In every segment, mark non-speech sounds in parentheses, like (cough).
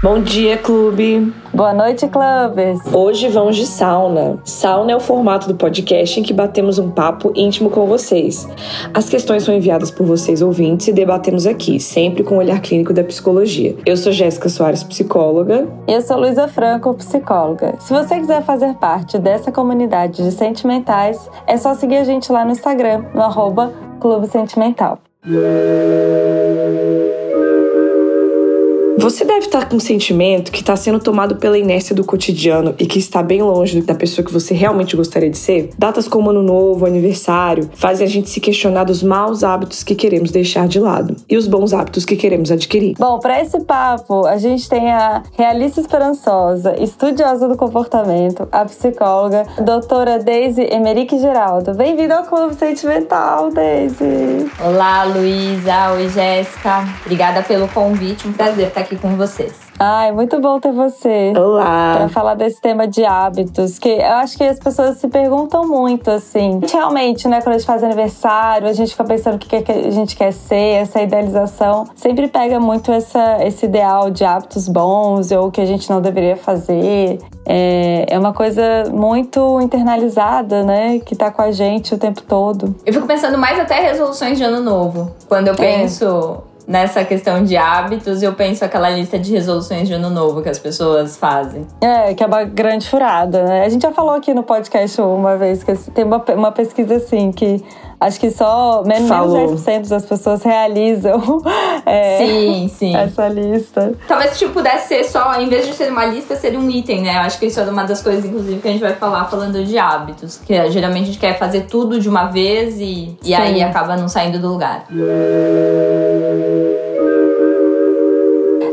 Bom dia, clube! Boa noite, clubes! Hoje vamos de sauna. Sauna é o formato do podcast em que batemos um papo íntimo com vocês. As questões são enviadas por vocês ouvintes e debatemos aqui, sempre com o olhar clínico da psicologia. Eu sou Jéssica Soares, psicóloga. E eu sou Luísa Franco, psicóloga. Se você quiser fazer parte dessa comunidade de sentimentais, é só seguir a gente lá no Instagram, no arroba Clube Sentimental. Você deve estar com um sentimento que está sendo tomado pela inércia do cotidiano e que está bem longe da pessoa que você realmente gostaria de ser? Datas como Ano Novo, aniversário, fazem a gente se questionar dos maus hábitos que queremos deixar de lado e os bons hábitos que queremos adquirir. Bom, para esse papo, a gente tem a realista esperançosa, estudiosa do comportamento, a psicóloga, doutora Daisy Emerick Geraldo. Bem-vinda ao Clube Sentimental, Daisy! Olá, Luísa. Oi, Jéssica. Obrigada pelo convite. Um prazer estar aqui aqui com vocês. Ai, muito bom ter você. Olá. Para falar desse tema de hábitos, que eu acho que as pessoas se perguntam muito, assim. Realmente, né, quando a gente faz aniversário, a gente fica pensando o que a gente quer ser, essa idealização. Sempre pega muito essa, esse ideal de hábitos bons ou o que a gente não deveria fazer. É, é uma coisa muito internalizada, né, que tá com a gente o tempo todo. Eu fico pensando mais até resoluções de ano novo. Quando eu é. Nessa questão de hábitos, eu penso aquela lista de resoluções de ano novo que as pessoas fazem. É, que é uma grande furada, né? A gente já falou aqui no podcast uma vez que tem uma, uma pesquisa assim que acho que só menos, menos 10% das pessoas realizam (laughs) é, sim, sim. essa lista. Talvez tipo, pudesse ser só, em vez de ser uma lista, ser um item, né? Eu acho que isso é uma das coisas, inclusive, que a gente vai falar falando de hábitos. Que é, geralmente a gente quer fazer tudo de uma vez e, e aí acaba não saindo do lugar.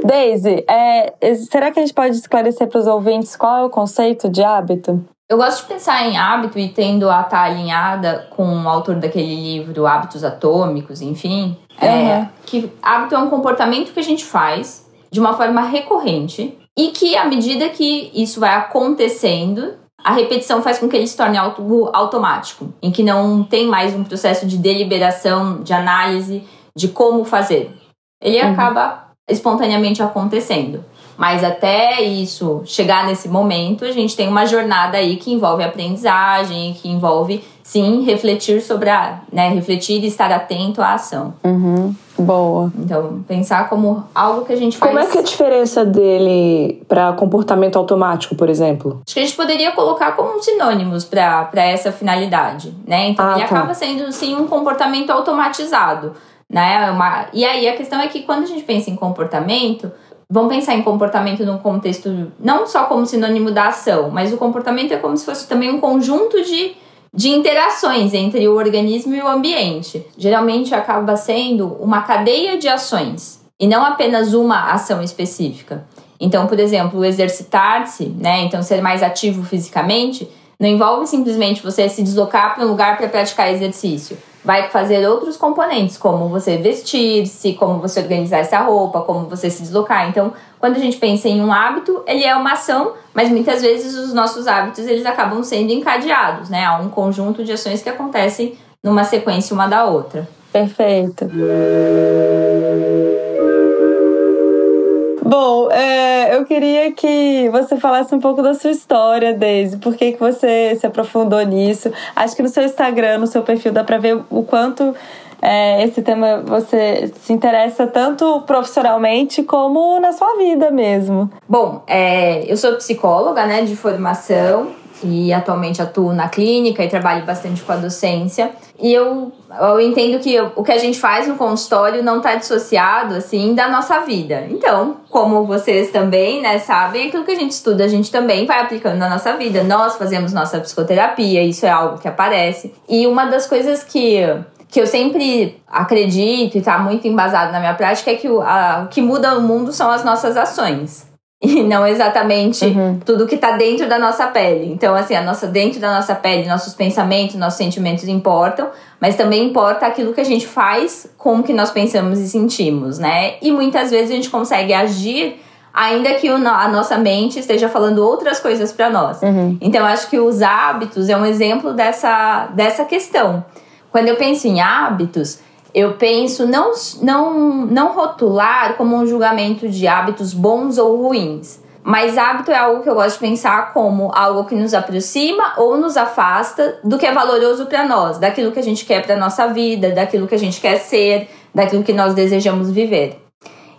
Daisy, é, será que a gente pode esclarecer para os ouvintes qual é o conceito de hábito? Eu gosto de pensar em hábito e tendo a estar tá alinhada com o autor daquele livro Hábitos Atômicos, enfim. Uhum. É, que hábito é um comportamento que a gente faz de uma forma recorrente e que, à medida que isso vai acontecendo, a repetição faz com que ele se torne algo automático, em que não tem mais um processo de deliberação, de análise de como fazer. Ele uhum. acaba espontaneamente acontecendo. Mas até isso chegar nesse momento, a gente tem uma jornada aí que envolve aprendizagem, que envolve sim refletir sobre a, né, refletir e estar atento à ação. Uhum. Boa. Então, pensar como algo que a gente faz. Como é que é a diferença dele para comportamento automático, por exemplo? Acho que a gente poderia colocar como sinônimos para essa finalidade, né? Então, ah, ele tá. acaba sendo sim um comportamento automatizado, né? Uma... E aí a questão é que quando a gente pensa em comportamento, vamos pensar em comportamento num contexto não só como sinônimo da ação, mas o comportamento é como se fosse também um conjunto de, de interações entre o organismo e o ambiente. Geralmente acaba sendo uma cadeia de ações e não apenas uma ação específica. Então, por exemplo, exercitar-se, né? Então, ser mais ativo fisicamente, não envolve simplesmente você se deslocar para um lugar para praticar exercício vai fazer outros componentes, como você vestir-se, como você organizar essa roupa, como você se deslocar. Então, quando a gente pensa em um hábito, ele é uma ação, mas muitas vezes os nossos hábitos eles acabam sendo encadeados, né? Há um conjunto de ações que acontecem numa sequência uma da outra. Perfeito. Bom, é, eu queria que você falasse um pouco da sua história, Daisy. Por que, que você se aprofundou nisso? Acho que no seu Instagram, no seu perfil, dá pra ver o quanto é, esse tema você se interessa tanto profissionalmente como na sua vida mesmo. Bom, é, eu sou psicóloga né, de formação e atualmente atuo na clínica e trabalho bastante com a docência. E eu, eu entendo que o que a gente faz no consultório não está dissociado, assim, da nossa vida. Então, como vocês também, né, sabem, aquilo que a gente estuda, a gente também vai aplicando na nossa vida. Nós fazemos nossa psicoterapia, isso é algo que aparece. E uma das coisas que que eu sempre acredito e está muito embasado na minha prática é que o, a, o que muda o mundo são as nossas ações (laughs) e não exatamente uhum. tudo que está dentro da nossa pele. Então, assim, a nossa dentro da nossa pele, nossos pensamentos, nossos sentimentos importam, mas também importa aquilo que a gente faz com o que nós pensamos e sentimos, né? E muitas vezes a gente consegue agir ainda que a nossa mente esteja falando outras coisas para nós. Uhum. Então, acho que os hábitos é um exemplo dessa, dessa questão. Quando eu penso em hábitos, eu penso não, não, não rotular como um julgamento de hábitos bons ou ruins. Mas hábito é algo que eu gosto de pensar como algo que nos aproxima ou nos afasta do que é valoroso para nós, daquilo que a gente quer para nossa vida, daquilo que a gente quer ser, daquilo que nós desejamos viver.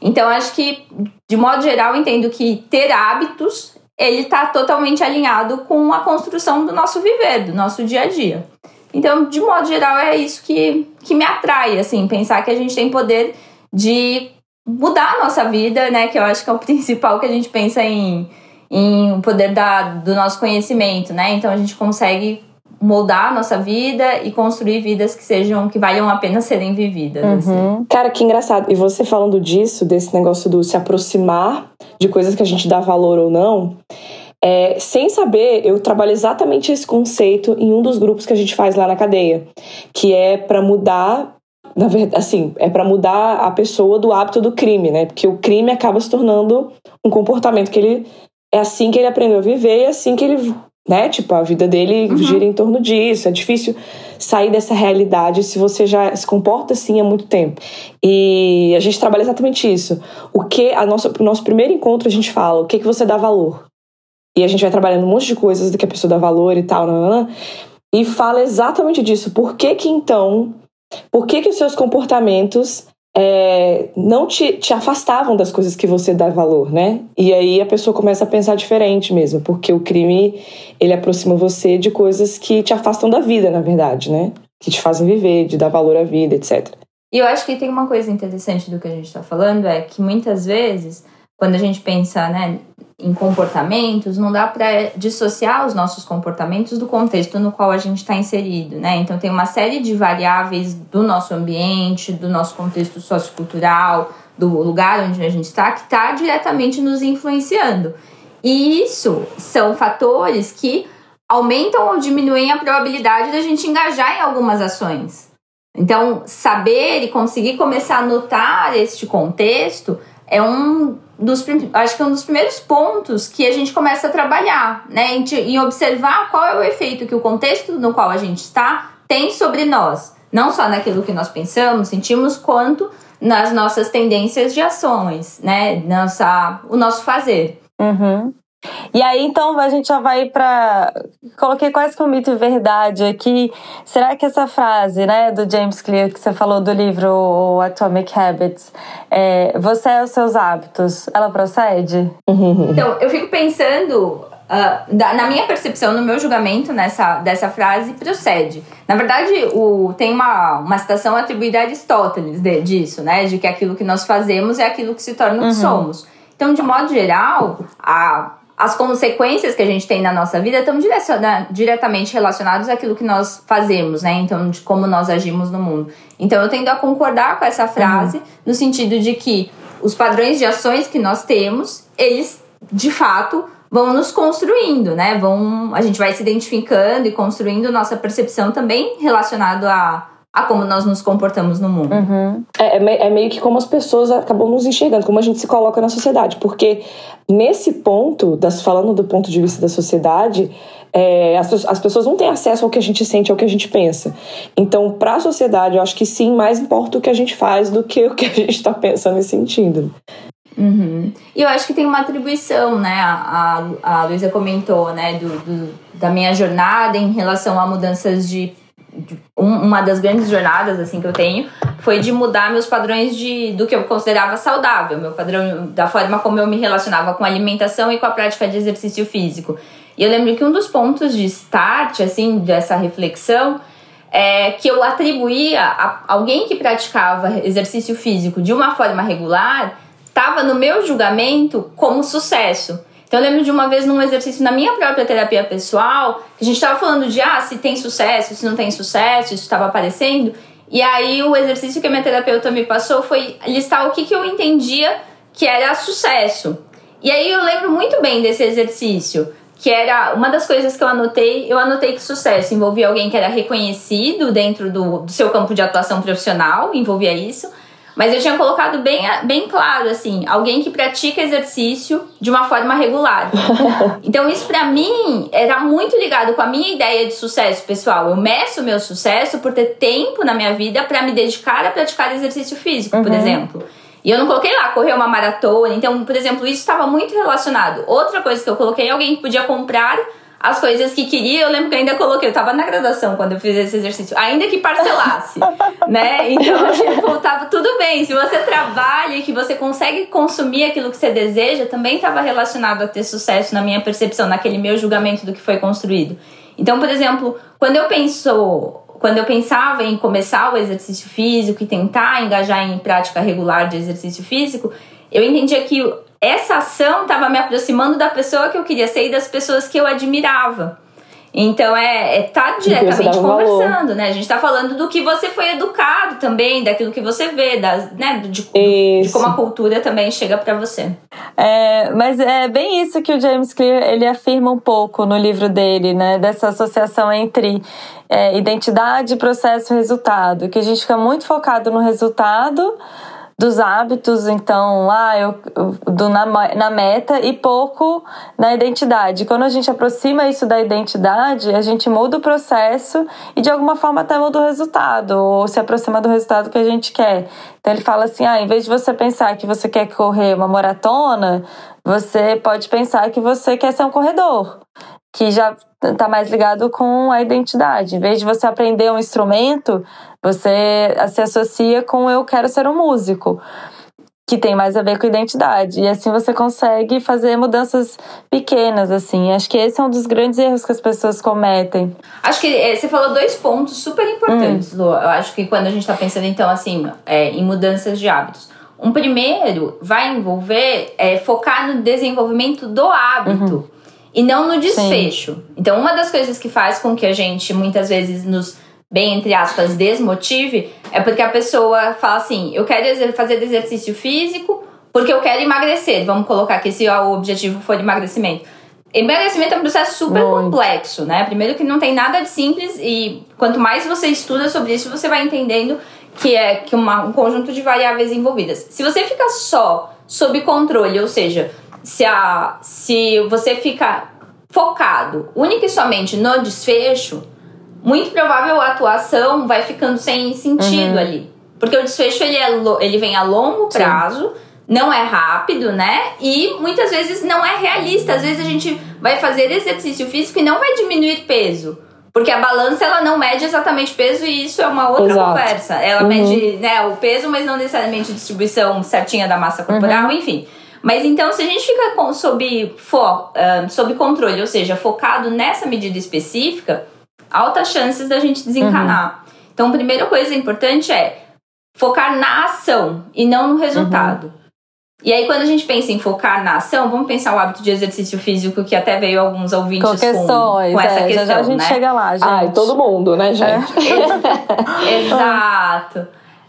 Então, acho que, de modo geral, entendo que ter hábitos ele está totalmente alinhado com a construção do nosso viver, do nosso dia a dia. Então, de modo geral, é isso que, que me atrai, assim, pensar que a gente tem poder de mudar a nossa vida, né? Que eu acho que é o (laughs) principal que a gente pensa em, em o poder da, do nosso conhecimento, né? Então a gente consegue moldar a nossa vida e construir vidas que sejam que valham a pena serem vividas. Uhum. Assim. Cara, que engraçado. E você falando disso, desse negócio do se aproximar de coisas que a gente dá valor ou não. É, sem saber, eu trabalho exatamente esse conceito em um dos grupos que a gente faz lá na cadeia, que é para mudar na verdade, assim, é para mudar a pessoa do hábito do crime, né? Porque o crime acaba se tornando um comportamento que ele é assim que ele aprendeu a viver e é assim que ele, né? Tipo, a vida dele uhum. gira em torno disso. É difícil sair dessa realidade se você já se comporta assim há muito tempo. E a gente trabalha exatamente isso. O que a nossa, o nosso primeiro encontro a gente fala, o que que você dá valor? E a gente vai trabalhando um monte de coisas do que a pessoa dá valor e tal, nanana, e fala exatamente disso. Por que que então por que, que os seus comportamentos é, não te, te afastavam das coisas que você dá valor, né? E aí a pessoa começa a pensar diferente mesmo, porque o crime ele aproxima você de coisas que te afastam da vida, na verdade, né? Que te fazem viver, de dar valor à vida, etc. E eu acho que tem uma coisa interessante do que a gente está falando é que muitas vezes quando a gente pensa né, em comportamentos, não dá para dissociar os nossos comportamentos do contexto no qual a gente está inserido, né? Então tem uma série de variáveis do nosso ambiente, do nosso contexto sociocultural, do lugar onde a gente está, que está diretamente nos influenciando. E isso são fatores que aumentam ou diminuem a probabilidade da gente engajar em algumas ações. Então, saber e conseguir começar a notar este contexto é um dos acho que é um dos primeiros pontos que a gente começa a trabalhar, né? Em, em observar qual é o efeito que o contexto no qual a gente está tem sobre nós. Não só naquilo que nós pensamos, sentimos, quanto nas nossas tendências de ações, né? Nossa, o nosso fazer. Uhum. E aí, então, a gente já vai para. Coloquei quase como mito e verdade aqui. Será que essa frase, né, do James Clear, que você falou do livro Atomic Habits, é, você é os seus hábitos, ela procede? (laughs) Então, eu fico pensando. Uh, da, na minha percepção, no meu julgamento nessa, dessa frase, procede. Na verdade, o, tem uma, uma citação atribuída a Aristóteles de, disso, né? De que aquilo que nós fazemos é aquilo que se torna o que uhum. somos. Então, de modo geral, a as consequências que a gente tem na nossa vida estão diretamente relacionadas àquilo que nós fazemos, né? Então, de como nós agimos no mundo. Então, eu tendo a concordar com essa frase, uhum. no sentido de que os padrões de ações que nós temos, eles, de fato, vão nos construindo, né? Vão, a gente vai se identificando e construindo nossa percepção também relacionado a a como nós nos comportamos no mundo. Uhum. É, é, meio que como as pessoas acabam nos enxergando, como a gente se coloca na sociedade. Porque nesse ponto, das, falando do ponto de vista da sociedade, é, as, as, pessoas não têm acesso ao que a gente sente, ao que a gente pensa. Então, para a sociedade, eu acho que sim, mais importa o que a gente faz do que o que a (laughs) gente está pensando e sentindo. Uhum. E eu acho que tem uma atribuição, né? A, a, a Luísa comentou, né, do, do, da minha jornada em relação a mudanças de uma das grandes jornadas assim que eu tenho foi de mudar meus padrões de do que eu considerava saudável, meu padrão da forma como eu me relacionava com a alimentação e com a prática de exercício físico. E eu lembro que um dos pontos de start assim dessa reflexão é que eu atribuía a alguém que praticava exercício físico de uma forma regular estava no meu julgamento como sucesso. Então eu lembro de uma vez num exercício na minha própria terapia pessoal, que a gente estava falando de ah, se tem sucesso, se não tem sucesso, isso estava aparecendo. E aí o exercício que a minha terapeuta me passou foi listar o que, que eu entendia que era sucesso. E aí eu lembro muito bem desse exercício, que era uma das coisas que eu anotei, eu anotei que sucesso envolvia alguém que era reconhecido dentro do, do seu campo de atuação profissional, envolvia isso Mas eu tinha colocado bem, bem claro, assim, alguém que pratica exercício de uma forma regular. (laughs) então, isso para mim era muito ligado com a minha ideia de sucesso pessoal. Eu meço o meu sucesso por ter tempo na minha vida para me dedicar a praticar exercício físico, uhum. por exemplo. E eu não coloquei lá correr uma maratona. Então, por exemplo, isso estava muito relacionado. Outra coisa que eu coloquei, alguém que podia comprar as coisas que queria, eu lembro que ainda coloquei, eu tava na graduação quando eu fiz esse exercício, ainda que parcelasse, (laughs) né? Então, tipo, tava tudo bem. Se você trabalha e que você consegue consumir aquilo que você deseja, também estava relacionado a ter sucesso na minha percepção, naquele meu julgamento do que foi construído. Então, por exemplo, quando eu penso, quando eu pensava em começar o exercício físico e tentar engajar em prática regular de exercício físico, eu entendia que essa ação estava me aproximando da pessoa que eu queria ser e das pessoas que eu admirava. Então é, é tá diretamente conversando, né? A gente tá falando do que você foi educado também, daquilo que você vê, das, né? De, de como a cultura também chega para você. É, mas é bem isso que o James Clear ele afirma um pouco no livro dele, né? Dessa associação entre é, identidade, processo e resultado, que a gente fica muito focado no resultado dos hábitos, então, ah, eu, do, na, na meta e pouco na identidade. Quando a gente aproxima isso da identidade, a gente muda o processo e de alguma forma até muda o resultado, ou se aproxima do resultado que a gente quer. Então ele fala assim: ah, em vez de você pensar que você quer correr uma maratona, você pode pensar que você quer ser um corredor que já está mais ligado com a identidade. Em vez de você aprender um instrumento, você se associa com eu quero ser um músico, que tem mais a ver com identidade. E assim você consegue fazer mudanças pequenas, assim. Acho que esse é um dos grandes erros que as pessoas cometem. Acho que é, você falou dois pontos super importantes, hum. Lu. Eu acho que quando a gente está pensando, então, assim, é, em mudanças de hábitos. Um primeiro vai envolver é, focar no desenvolvimento do hábito. Uhum e não no desfecho. Sim. Então, uma das coisas que faz com que a gente muitas vezes nos, bem entre aspas, desmotive é porque a pessoa fala assim: eu quero fazer exercício físico porque eu quero emagrecer. Vamos colocar que se o objetivo for emagrecimento. Emagrecimento é um processo super Muito. complexo, né? Primeiro que não tem nada de simples e quanto mais você estuda sobre isso, você vai entendendo que é que uma, um conjunto de variáveis envolvidas. Se você fica só sob controle, ou seja, se, a, se você fica focado única e somente no desfecho, muito provável a atuação vai ficando sem sentido uhum. ali. Porque o desfecho ele, é, ele vem a longo prazo, Sim. não é rápido, né? E muitas vezes não é realista. Às vezes a gente vai fazer exercício físico e não vai diminuir peso. Porque a balança ela não mede exatamente peso e isso é uma outra Exato. conversa. Ela uhum. mede né, o peso, mas não necessariamente a distribuição certinha da massa corporal, uhum. enfim. Mas então, se a gente fica com, sob, for, uh, sob controle, ou seja, focado nessa medida específica, altas chances da gente desencanar. Uhum. Então, a primeira coisa importante é focar na ação e não no resultado. Uhum. E aí, quando a gente pensa em focar na ação, vamos pensar o hábito de exercício físico, que até veio alguns ouvintes com, questões, com, com essa é, questão. Já, já a gente né? chega lá, gente. Ai, todo mundo, né, gente? É. (laughs) Exato.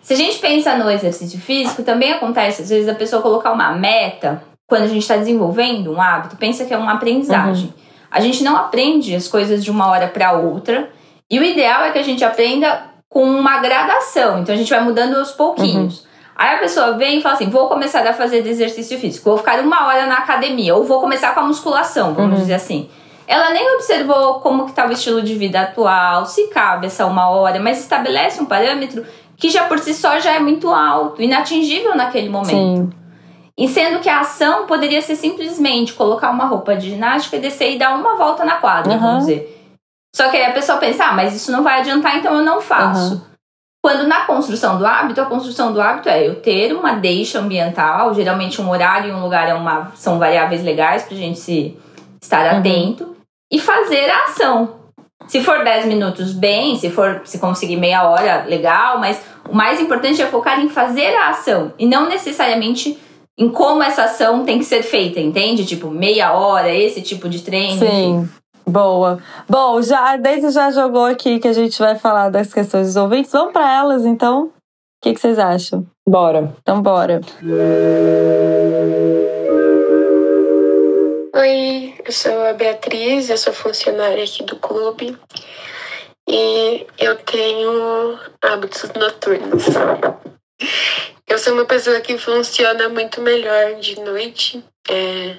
Se a gente pensa no exercício físico, também acontece, às vezes, a pessoa colocar uma meta quando a gente está desenvolvendo um hábito, pensa que é uma aprendizagem. Uhum. A gente não aprende as coisas de uma hora para outra. E o ideal é que a gente aprenda com uma gradação. Então a gente vai mudando aos pouquinhos. Uhum. Aí a pessoa vem e fala assim: vou começar a fazer exercício físico, vou ficar uma hora na academia, ou vou começar com a musculação, vamos uhum. dizer assim. Ela nem observou como que tá o estilo de vida atual, se cabe essa uma hora, mas estabelece um parâmetro que já por si só já é muito alto, inatingível naquele momento. Sim. E sendo que a ação poderia ser simplesmente colocar uma roupa de ginástica e descer e dar uma volta na quadra, uhum. vamos dizer. Só que aí a pessoa pensa, ah, mas isso não vai adiantar, então eu não faço. Uhum. Quando na construção do hábito, a construção do hábito é eu ter uma deixa ambiental, geralmente um horário e um lugar é uma, são variáveis legais para a gente se estar uhum. atento, e fazer a ação. Se for 10 minutos, bem, se for se conseguir meia hora, legal, mas o mais importante é focar em fazer a ação e não necessariamente em como essa ação tem que ser feita, entende? Tipo, meia hora, esse tipo de treino. Sim. Enfim. Boa. Bom, já a Deise já jogou aqui que a gente vai falar das questões dos ouvintes. Vamos para elas, então. O que, que vocês acham? Bora. Então, bora. Oi, eu sou a Beatriz, eu sou funcionária aqui do clube e eu tenho hábitos noturnos. Eu sou uma pessoa que funciona muito melhor de noite. É,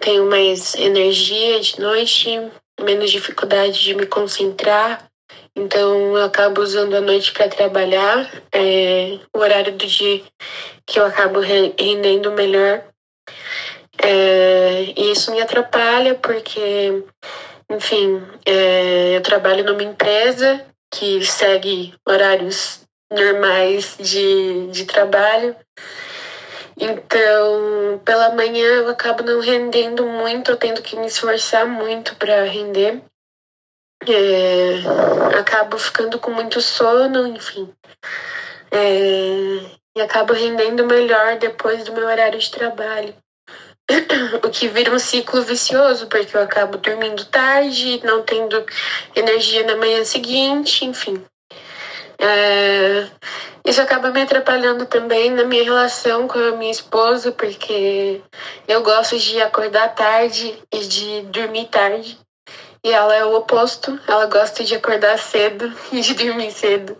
tenho mais energia de noite, menos dificuldade de me concentrar. Então eu acabo usando a noite para trabalhar. É, o horário do dia que eu acabo rendendo melhor. É, e isso me atrapalha porque, enfim, é, eu trabalho numa empresa que segue horários normais de, de trabalho. Então, pela manhã eu acabo não rendendo muito, eu tendo que me esforçar muito para render. É, acabo ficando com muito sono, enfim. É, e acabo rendendo melhor depois do meu horário de trabalho. (coughs) o que vira um ciclo vicioso, porque eu acabo dormindo tarde, não tendo energia na manhã seguinte, enfim. É, isso acaba me atrapalhando também na minha relação com a minha esposa, porque eu gosto de acordar tarde e de dormir tarde. E ela é o oposto, ela gosta de acordar cedo (laughs) e de dormir cedo.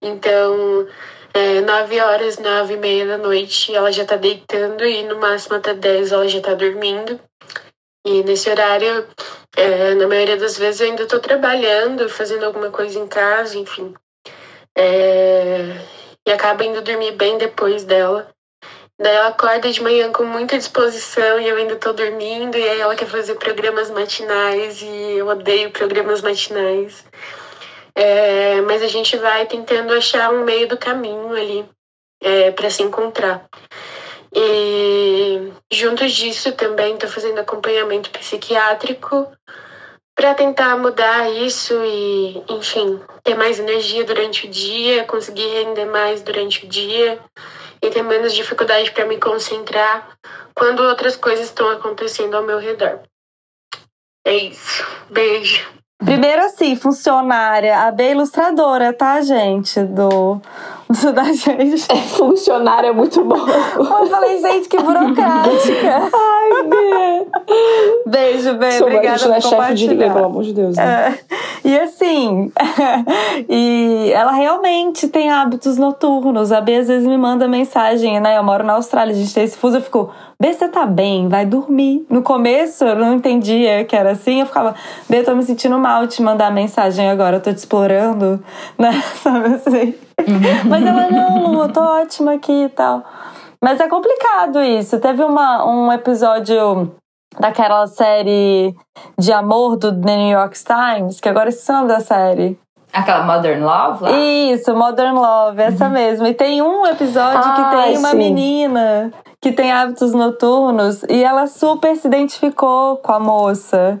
Então, é, 9 horas, 9 e meia da noite, ela já tá deitando e no máximo até 10 ela já tá dormindo. E nesse horário, é, na maioria das vezes eu ainda tô trabalhando, fazendo alguma coisa em casa, enfim. É, e acaba indo dormir bem depois dela. Daí ela acorda de manhã com muita disposição e eu ainda tô dormindo, e aí ela quer fazer programas matinais e eu odeio programas matinais. É, mas a gente vai tentando achar um meio do caminho ali é, para se encontrar. E junto disso também estou fazendo acompanhamento psiquiátrico para tentar mudar isso e, enfim, ter mais energia durante o dia, conseguir render mais durante o dia e ter menos dificuldade para me concentrar quando outras coisas estão acontecendo ao meu redor. É isso. Beijo. Primeiro assim, funcionária, a B ilustradora, tá, gente? Do (laughs) da gente. É, funcionária é muito bom. Eu falei, gente, que burocrática. Ai, B. Beijo, B. Sou, Obrigada não é chefe de ninguém, pelo amor de Deus. Né? É. E assim, (laughs) e ela realmente tem hábitos noturnos. A B às vezes me manda mensagem, né? Eu moro na Austrália, a gente tem esse fuso, eu fico, B, você tá bem? Vai dormir. No começo eu não entendia que era assim, eu ficava, B, eu tô me sentindo mal te mandar mensagem agora, eu tô te explorando, (laughs) né? Sabe assim? (laughs) Mas ela, não, eu tô ótima aqui e tal. Mas é complicado isso. Teve uma, um episódio daquela série de amor do The New York Times, que agora é o nome da série. Aquela Modern Love lá? Isso, Modern Love, essa uhum. mesmo. E tem um episódio ah, que tem uma sim. menina que tem hábitos noturnos e ela super se identificou com a moça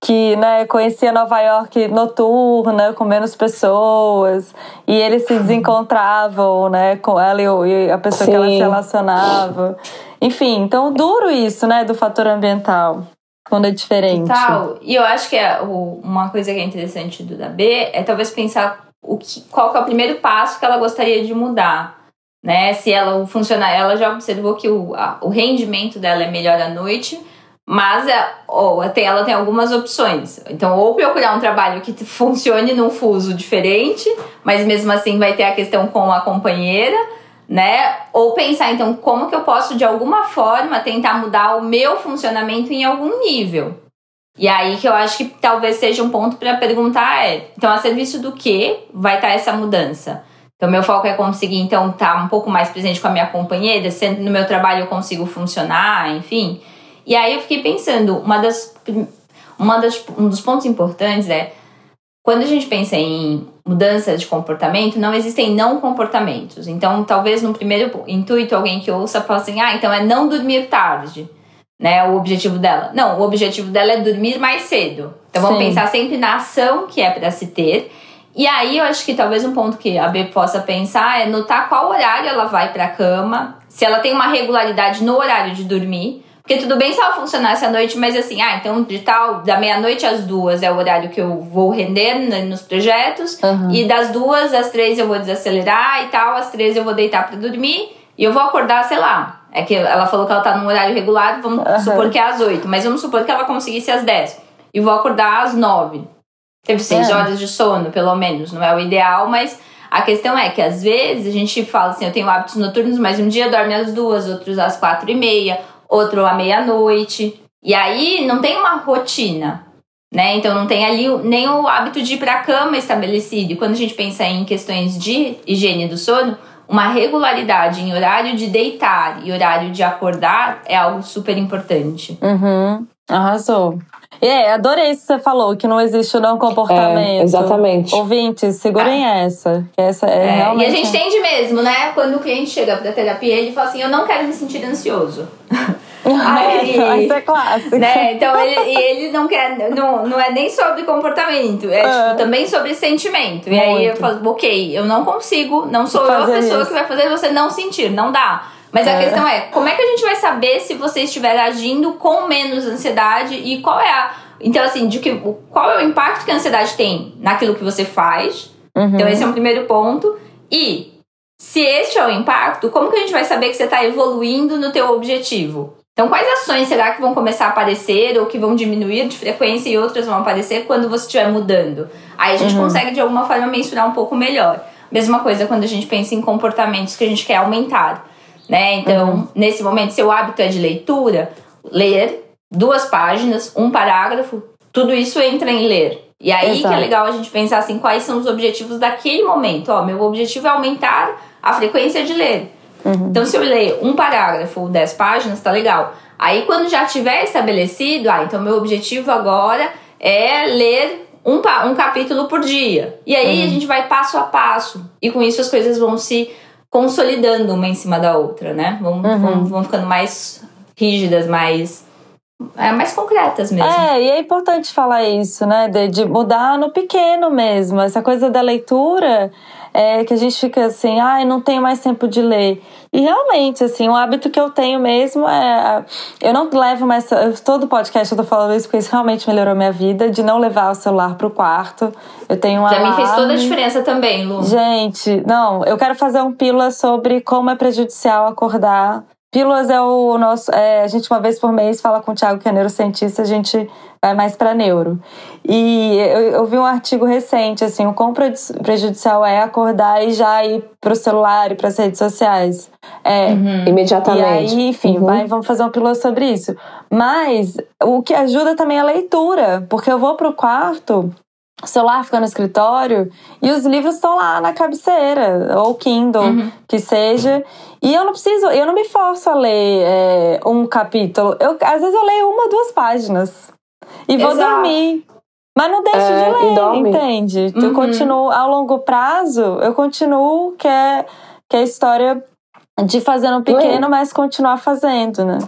que né, conhecia Nova York noturna, com menos pessoas, e eles se desencontravam né, com ela e a pessoa Sim. que ela se relacionava. Enfim, então duro isso, né, do fator ambiental. Quando é diferente. Total. E eu acho que é uma coisa que é interessante do da B é talvez pensar o que, qual que é o primeiro passo que ela gostaria de mudar né? Se ela funciona, ela já observou que o, a, o rendimento dela é melhor à noite, mas é, ou até ela tem algumas opções. Então, ou procurar um trabalho que funcione num fuso diferente, mas mesmo assim vai ter a questão com a companheira, né? Ou pensar então como que eu posso de alguma forma tentar mudar o meu funcionamento em algum nível. E aí que eu acho que talvez seja um ponto para perguntar é, então a serviço do que vai estar tá essa mudança? Então, meu foco é conseguir, então, estar tá um pouco mais presente com a minha companheira, sendo no meu trabalho eu consigo funcionar, enfim. E aí eu fiquei pensando, uma das, uma das, um dos pontos importantes é, quando a gente pensa em mudança de comportamento, não existem não comportamentos. Então, talvez no primeiro intuito, alguém que ouça possa assim, ah, então é não dormir tarde, né? O objetivo dela. Não, o objetivo dela é dormir mais cedo. Então, vamos Sim. pensar sempre na ação que é para se ter e aí eu acho que talvez um ponto que a B possa pensar é notar qual horário ela vai para a cama, se ela tem uma regularidade no horário de dormir. Porque tudo bem se ela funcionasse à noite, mas assim, ah, então de tal, da meia-noite às duas é o horário que eu vou render nos projetos, uhum. e das duas às três eu vou desacelerar e tal, às três eu vou deitar para dormir, e eu vou acordar, sei lá. É que ela falou que ela tá num horário regular, vamos uhum. supor que é às oito, mas vamos supor que ela conseguisse às dez. E vou acordar às nove. Teve seis é. horas de sono, pelo menos. Não é o ideal, mas A questão é que às vezes a gente fala assim, eu tenho hábitos noturnos, mas um dia dorme às duas, outros às quatro e meia, outro à meia-noite. E aí não tem uma rotina, né? Então não tem ali nem o hábito de ir para a cama estabelecido. E quando a gente pensa em questões de higiene do sono, uma regularidade em horário de deitar e horário de acordar é algo super importante. Uhum. Arrasou. É, adorei isso que você falou, que não existe o não comportamento. É, exatamente. Ouvintes, segurem é. essa. Que essa é, é, realmente... E a gente entende mesmo, né? Quando o cliente chega pra terapia, ele fala assim: Eu não quero me sentir ansioso. (laughs) Aí, Aí isso é clássico. Né? Então ele, ele não quer, não, não é nem sobre comportamento, é, é. Tipo, também sobre sentimento. E Muito. aí eu falo, ok, eu não consigo, não sou fazer eu a pessoa isso. que vai fazer você não sentir, não dá. Mas é. a questão é, como é que a gente vai saber se você estiver agindo com menos ansiedade e qual é a. Então, assim, de que, qual é o impacto que a ansiedade tem naquilo que você faz? Uhum. Então, esse é um primeiro ponto. E se este é o impacto, como que a gente vai saber que você está evoluindo no teu objetivo? Então, quais ações será que vão começar a aparecer ou que vão diminuir de frequência e outras vão aparecer quando você estiver mudando? Aí a gente uhum. consegue, de alguma forma, mensurar um pouco melhor. Mesma coisa quando a gente pensa em comportamentos que a gente quer aumentar né? Então, uhum. nesse momento, seu hábito é de leitura, ler duas páginas, um parágrafo, tudo isso entra em ler. E aí Exato. que é legal a gente pensar assim, quais são os objetivos daquele momento. Ó, meu objetivo é aumentar a frequência de ler. Uhum. Então, se eu ler um parágrafo, dez páginas, tá legal. Aí, quando já tiver estabelecido, ah, então meu objetivo agora é ler um, um capítulo por dia. E aí uhum. a gente vai passo a passo. E com isso as coisas vão se consolidando uma em cima da outra, né? Vão, uhum. vão, vão ficando mais rígidas, mais é, mais concretas mesmo. É, e é importante falar isso, né? De, de, mudar no pequeno mesmo. Essa coisa da leitura é que a gente fica assim, ai, ah, não tenho mais tempo de ler. E realmente, assim, o hábito que eu tenho mesmo é. Eu não levo mais. Todo podcast eu tô falando isso porque isso realmente melhorou minha vida, de não levar o celular pro quarto. Eu tenho um Já me fez toda a diferença também, Lu. Gente, não, eu quero fazer um pílula sobre como é prejudicial acordar Pílulas é o nosso. É, a gente, uma vez por mês, fala com o Thiago, que é neurocientista, a gente vai mais para neuro. E eu, eu, vi um artigo recente, assim, o quão prejudicial é acordar e já ir pro celular e para as redes sociais. É, uhum. Imediatamente. E aí, enfim, uhum. vai, vamos fazer um pílula sobre isso. Mas o que ajuda também é a leitura, porque eu vou pro quarto o celular fica no escritório e os livros estão lá na cabeceira, ou Kindle, uhum. que seja. E eu não preciso, eu não me forço a ler é, um capítulo. Eu, às vezes eu leio uma, duas páginas e vou Exato. dormir. Mas não deixo é, de ler, entende? Uhum. Eu continuo, ao longo prazo, eu continuo que é, que é a história de fazer um pequeno, mas continuar fazendo, né?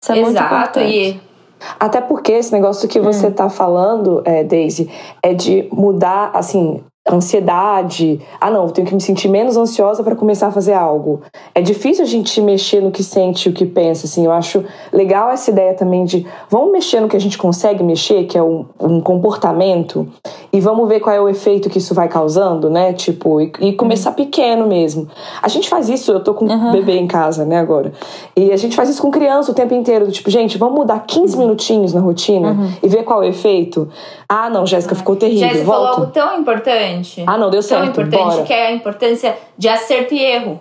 Isso é Exato, muito importante. E até porque esse negócio que você está hum. falando, é, Daisy, é de mudar, assim, ansiedade. Ah, não, tenho que me sentir menos ansiosa para começar a fazer algo. É difícil a gente mexer no que sente, o que pensa, assim. Eu acho legal essa ideia também de vamos mexer no que a gente consegue mexer, que é um, um comportamento, e vamos ver qual é o efeito que isso vai causando, né? Tipo, e, e começar uhum. pequeno mesmo. A gente faz isso, eu tô com uhum. um bebê em casa, né, agora. E a gente faz isso com criança o tempo inteiro, do tipo, gente, vamos mudar 15 uhum. minutinhos na rotina uhum. e ver qual é o efeito. Ah, não, Jéssica, ficou terrível. Jéssica falou algo tão importante. Ah, não, deu certo. Tão importante Bora. que é a importância de acerto e erro.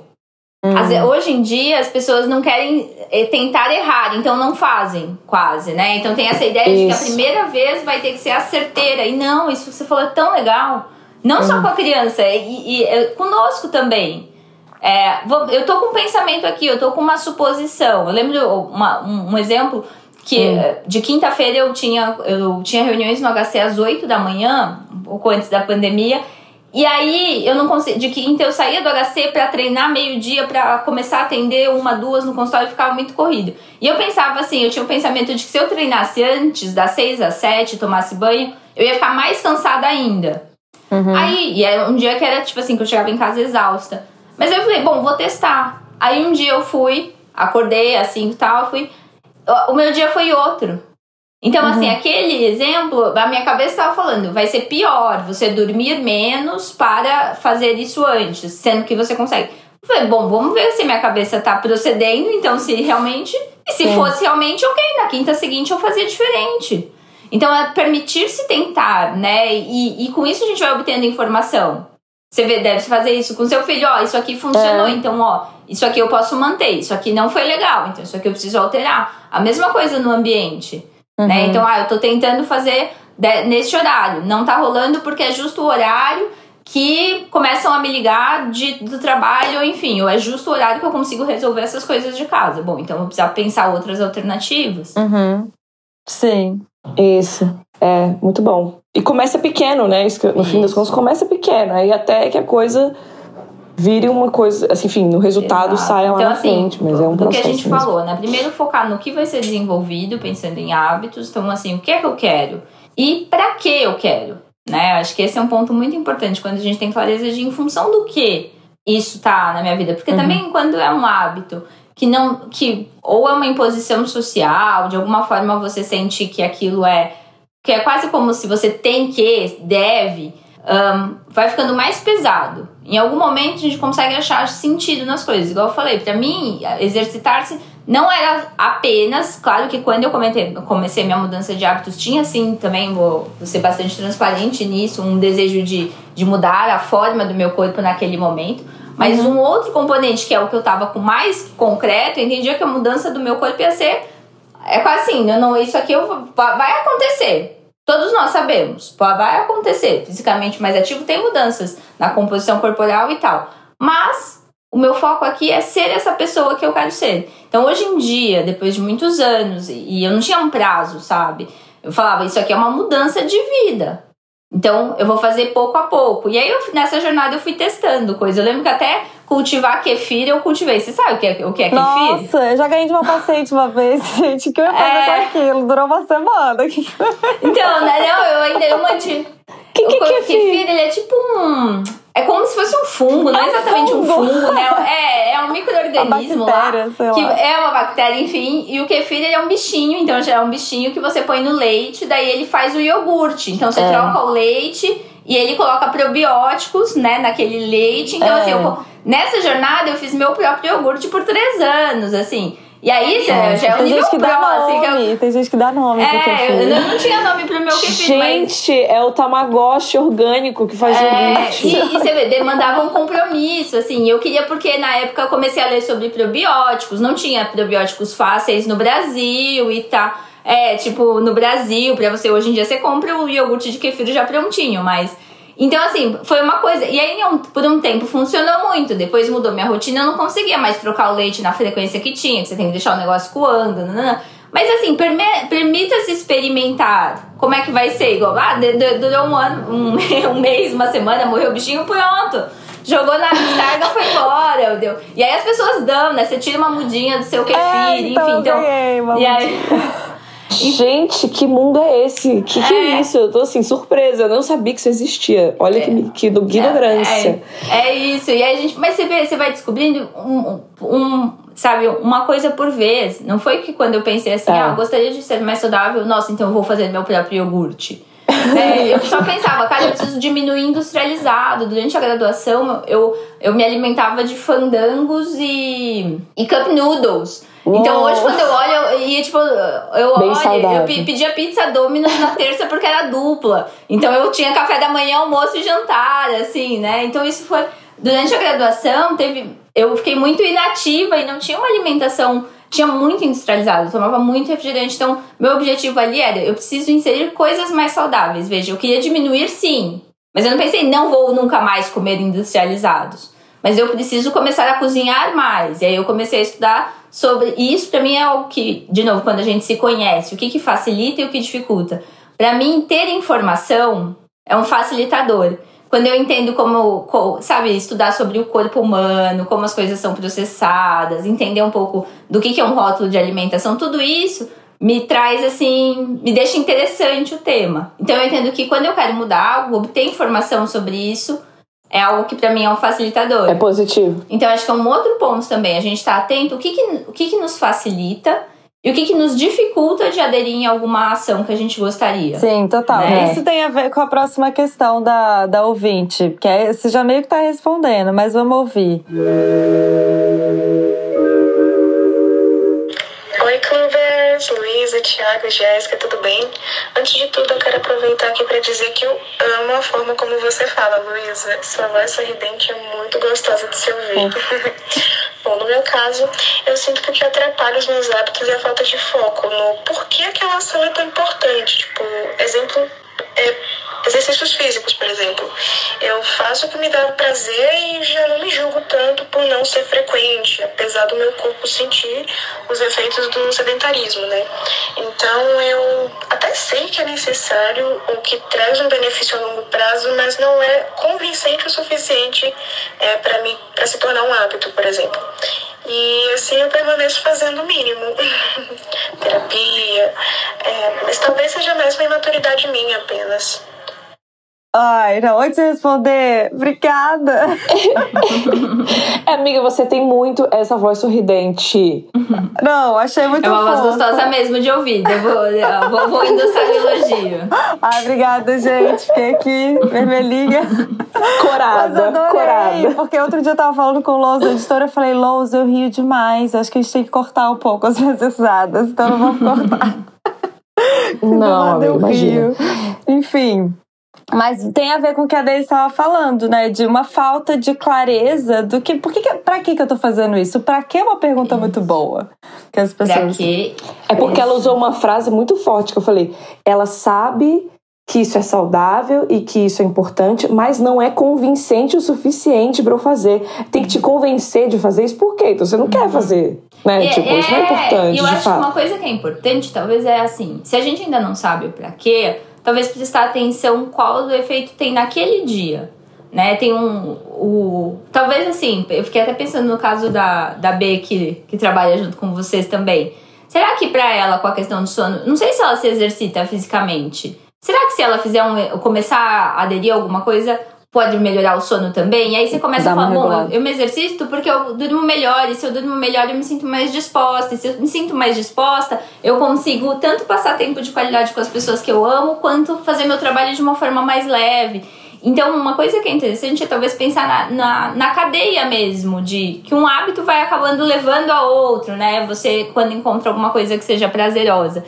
Hum. Hoje em dia, as pessoas não querem eh, tentar errar, então não fazem, quase, né? Então tem essa ideia isso. de que a primeira vez vai ter que ser a certeira. E não, isso que você falou é tão legal. Não hum. só com a criança, e, e, e conosco também. É, vou, eu tô com um pensamento aqui, eu tô com uma suposição. Eu lembro uma, um, um exemplo que hum. Eh, de quinta-feira eu tinha, eu tinha reuniões no HC às 8 da manhã, um pouco antes da pandemia. E aí eu não consegui. De quinta eu saía do HC para treinar meio-dia para começar a atender uma, duas no consultório ficava muito corrido. E eu pensava assim, eu tinha o um pensamento de que se eu treinasse antes, das 6 às 7, tomasse banho, eu ia ficar mais cansada ainda. Uhum. Aí, e era um dia que era tipo assim, que eu chegava em casa exausta. Mas eu falei, bom, vou testar. Aí um dia eu fui, acordei assim e tal, fui o meu dia foi outro. Então, assim, uhum. assim, aquele exemplo, a minha cabeça estava falando, vai ser pior você dormir menos para fazer isso antes, sendo que você consegue. Eu falei, bom, vamos ver se minha cabeça está procedendo, então se realmente. E se Sim. fosse realmente, ok, na quinta seguinte eu fazia diferente. Então é permitir-se tentar, né? E, e com isso a gente vai obtendo informação. Você deve fazer isso com seu filho, ó, isso aqui funcionou, é. então, ó, isso aqui eu posso manter, isso aqui não foi legal, então isso aqui eu preciso alterar. A mesma coisa no ambiente, né? uhum. né? Então, ah, eu tô tentando fazer nesse horário, não tá rolando porque é justo o horário que começam a me ligar de, do trabalho, enfim, ou é justo o horário que eu consigo resolver essas coisas de casa. Bom, então eu vou precisar pensar outras alternativas. Uhum. Sim. Isso. É, muito bom. E começa pequeno, né? No Isso. fim das contas, começa pequeno. Aí até que a coisa vire uma coisa, assim, enfim, no resultado Exato. saia lá então, na assim, frente, mas é um processo. O que a gente mesmo. falou, né? Primeiro focar no que vai ser desenvolvido, pensando em hábitos. Então, assim, o que é que eu quero? E para que eu quero? Né? Acho que esse é um ponto muito importante quando a gente tem clareza de em função do que isso tá na minha vida. Porque uhum. também quando é um hábito que não que ou é uma imposição social, de alguma forma você sente que aquilo é que é quase como se você tem que, deve, um, vai ficando mais pesado. Em algum momento a gente consegue achar sentido nas coisas. Igual eu falei, para mim, exercitar-se não era apenas, claro que quando eu comentei, comecei minha mudança de hábitos, tinha sim também, vou, vou ser bastante transparente nisso, um desejo de, de mudar a forma do meu corpo naquele momento. Mas uhum. um outro componente, que é o que eu tava com mais concreto, eu entendia que a mudança do meu corpo ia ser. É quase assim, eu não, isso aqui eu, vai acontecer. Todos nós sabemos, vai acontecer. Fisicamente mais ativo tem mudanças na composição corporal e tal. Mas o meu foco aqui é ser essa pessoa que eu quero ser. Então, hoje em dia, depois de muitos anos, e eu não tinha um prazo, sabe? Eu falava, isso aqui é uma mudança de vida. Então, eu vou fazer pouco a pouco. E aí, eu, nessa jornada, eu fui testando coisas. Eu lembro que até cultivar kefir eu cultivei. Você sabe o que é, o que é kefir? Nossa, eu já ganhei de uma paciente uma vez, (laughs) gente. O que eu ia fazer é... com aquilo? Durou uma semana. (laughs) então, né? Não, eu ainda eu mantive. O que, que, que é kefir? kefir? Ele é tipo um é como se fosse um fungo, não é, é exatamente fungo. um fungo, né? (laughs) É, é um microorganismo lá, que lá. é uma bactéria, enfim. E o kefir ele é um bichinho, então já é um bichinho que você põe no leite, daí ele faz o iogurte. Então você é. troca o leite e ele coloca probióticos, né, naquele leite. Então, assim, é. assim, eu, nessa jornada eu fiz meu próprio iogurte por três anos, assim. E aí, já, já é o nível que pro, dá assim, nome, assim, eu... Tem gente que dá nome é, pro kefir. Eu, não tinha nome pro meu kefir, Gente, mas... é o Tamagotchi orgânico que faz é, iogurte. E, e você vê, demandava um compromisso, assim. Eu queria, porque na época eu comecei a ler sobre probióticos. Não tinha probióticos fáceis no Brasil e tá... É, tipo, no Brasil, pra você, hoje em dia, você compra o iogurte de kefir já prontinho, mas então, assim, foi uma coisa. E aí, por um tempo, funcionou muito. Depois mudou minha rotina, eu não conseguia mais trocar o leite na frequência que tinha, que você tem que deixar o negócio coando. Nanana. Mas, assim, permita-se experimentar. Como é que vai ser? Igual, ah, durou um ano, um, (laughs) um mês, uma semana, morreu o bichinho, pronto. Jogou na descarga, foi embora, deu. E aí as pessoas dão, né? Você tira uma mudinha do seu kefir, é, então enfim. Então, ganhei, e aí. Gente, que mundo é esse? Que que é, é isso? Eu tô assim, surpresa. Eu não sabia que isso existia. Olha é, que, que do ignorância. É, é, isso. E a gente. Mas você, vê, você vai descobrindo um, um, sabe, uma coisa por vez. Não foi que quando eu pensei assim, é. ah, gostaria de ser mais saudável, nossa, então eu vou fazer meu próprio iogurte. É, eu só pensava, cara, eu preciso diminuir industrializado. Durante a graduação, eu, eu me alimentava de fandangos e, e cup noodles. Então hoje, quando eu olho, eu, e, tipo, eu Bem olho, saudável. eu pedia pizza Domino's na terça porque era dupla. Então eu tinha café da manhã, almoço e jantar, assim, né? Então isso foi. Durante a graduação, teve. Eu fiquei muito inativa e não tinha uma alimentação. Tinha muito industrializado, eu tomava muito refrigerante. Então, meu objetivo ali era: eu preciso inserir coisas mais saudáveis. Veja, eu queria diminuir sim. Mas eu não pensei, não vou nunca mais comer industrializados. Mas eu preciso começar a cozinhar mais. E aí eu comecei a estudar sobre. E isso para mim é o que, de novo, quando a gente se conhece, o que, que facilita e o que dificulta. Para mim, ter informação é um facilitador. Quando eu entendo como, sabe, estudar sobre o corpo humano, como as coisas são processadas, entender um pouco do que, que é um rótulo de alimentação, tudo isso me traz assim, me deixa interessante o tema. Então eu entendo que quando eu quero mudar algo, obter informação sobre isso é algo que para mim é um facilitador. É positivo. Então acho que é um outro ponto também, a gente está atento o que, que, o que, que nos facilita e o que, que nos dificulta de aderir em alguma ação que a gente gostaria. Sim, total. Né? Isso tem a ver com a próxima questão da, da ouvinte, que é, você já meio que está respondendo, mas vamos ouvir. Amigas, Luísa, Thiago, Jéssica, tudo bem? Antes de tudo, eu quero aproveitar aqui para dizer que eu amo a forma como você fala, Luísa. Sua voz sorridente é muito gostosa de se ouvir. (laughs) Bom, no meu caso, eu sinto que o que atrapalha os meus hábitos é a falta de foco no porquê aquela ação é tão importante. Tipo, exemplo é exercícios físicos, por exemplo. Eu faço o que me dá prazer e já não me julgo tanto por não ser frequente, apesar do meu corpo sentir os efeitos do sedentarismo, né? Então eu até sei que é necessário ou que traz um benefício a longo prazo, mas não é convincente o suficiente é, para mim para se tornar um hábito, por exemplo. E assim eu permaneço fazendo o mínimo. (laughs) Terapia. É, mas talvez seja mais uma imaturidade minha apenas. Ai, não, antes de responder, obrigada. (laughs) Amiga, você tem muito essa voz sorridente. Não, achei muito É uma voz gostosa mesmo de ouvir. Eu vou, eu vou, vou endossar o elogio. Ai, (laughs) obrigada, gente. Fiquei aqui, vermelhinha. Mas Corada, adorei, corada. porque outro dia eu tava falando com o Louz, a editora, eu falei, Louz, eu rio demais. Acho que a gente tem que cortar um pouco as minhas risadas, então (laughs) não vamos cortar. Não, nada eu amiga, imagina. rio. Enfim. Mas tem a ver com o que a Deise estava falando, né? De uma falta de clareza do que. Por que, que pra que, que eu tô fazendo isso? Pra que é uma pergunta muito boa? Que as pessoas. É porque ela usou uma frase muito forte que eu falei. Ela sabe que isso é saudável e que isso é importante, mas não é convincente o suficiente pra eu fazer. Tem que te convencer de fazer isso por quê? Então você não quer fazer, né? É, tipo, isso não é importante, E eu acho que fato. uma coisa que é importante, talvez, é assim: se a gente ainda não sabe o pra quê, talvez prestar atenção qual o efeito tem naquele dia. Né? Tem um. O, talvez assim, eu fiquei até pensando no caso da, da B que, que trabalha junto com vocês também. Será que pra ela, com a questão do sono, não sei se ela se exercita fisicamente. Será que se ela fizer um. começar a aderir a alguma coisa, pode melhorar o sono também? E aí você começa Dá a falar, bom, eu me exercito porque eu durmo melhor, e se eu durmo melhor, eu me sinto mais disposta. E se eu me sinto mais disposta, eu consigo tanto passar tempo de qualidade com as pessoas que eu amo, quanto fazer meu trabalho de uma forma mais leve. Então, uma coisa que é interessante é talvez pensar na, na, na cadeia mesmo, de que um hábito vai acabando levando a outro, né? Você, quando encontra alguma coisa que seja prazerosa.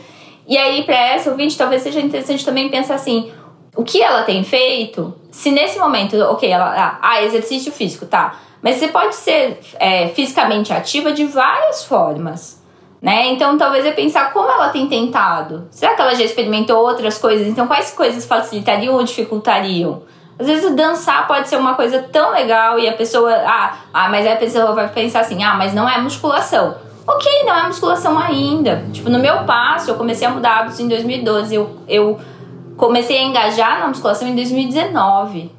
E aí, para essa ouvinte, talvez seja interessante também pensar assim: o que ela tem feito, se nesse momento, ok, ela. Ah, ah, exercício físico, tá. Mas você pode ser é, fisicamente ativa de várias formas. Né? Então, talvez é pensar como ela tem tentado. Será que ela já experimentou outras coisas? Então, quais coisas facilitariam ou dificultariam? Às vezes, dançar pode ser uma coisa tão legal e a pessoa. Ah, ah, mas aí a pessoa vai pensar assim: ah, mas não é musculação. Ok, não é musculação ainda. Tipo, no meu passo, eu comecei a mudar hábitos em 2012. Eu, eu comecei a engajar na musculação em 2019.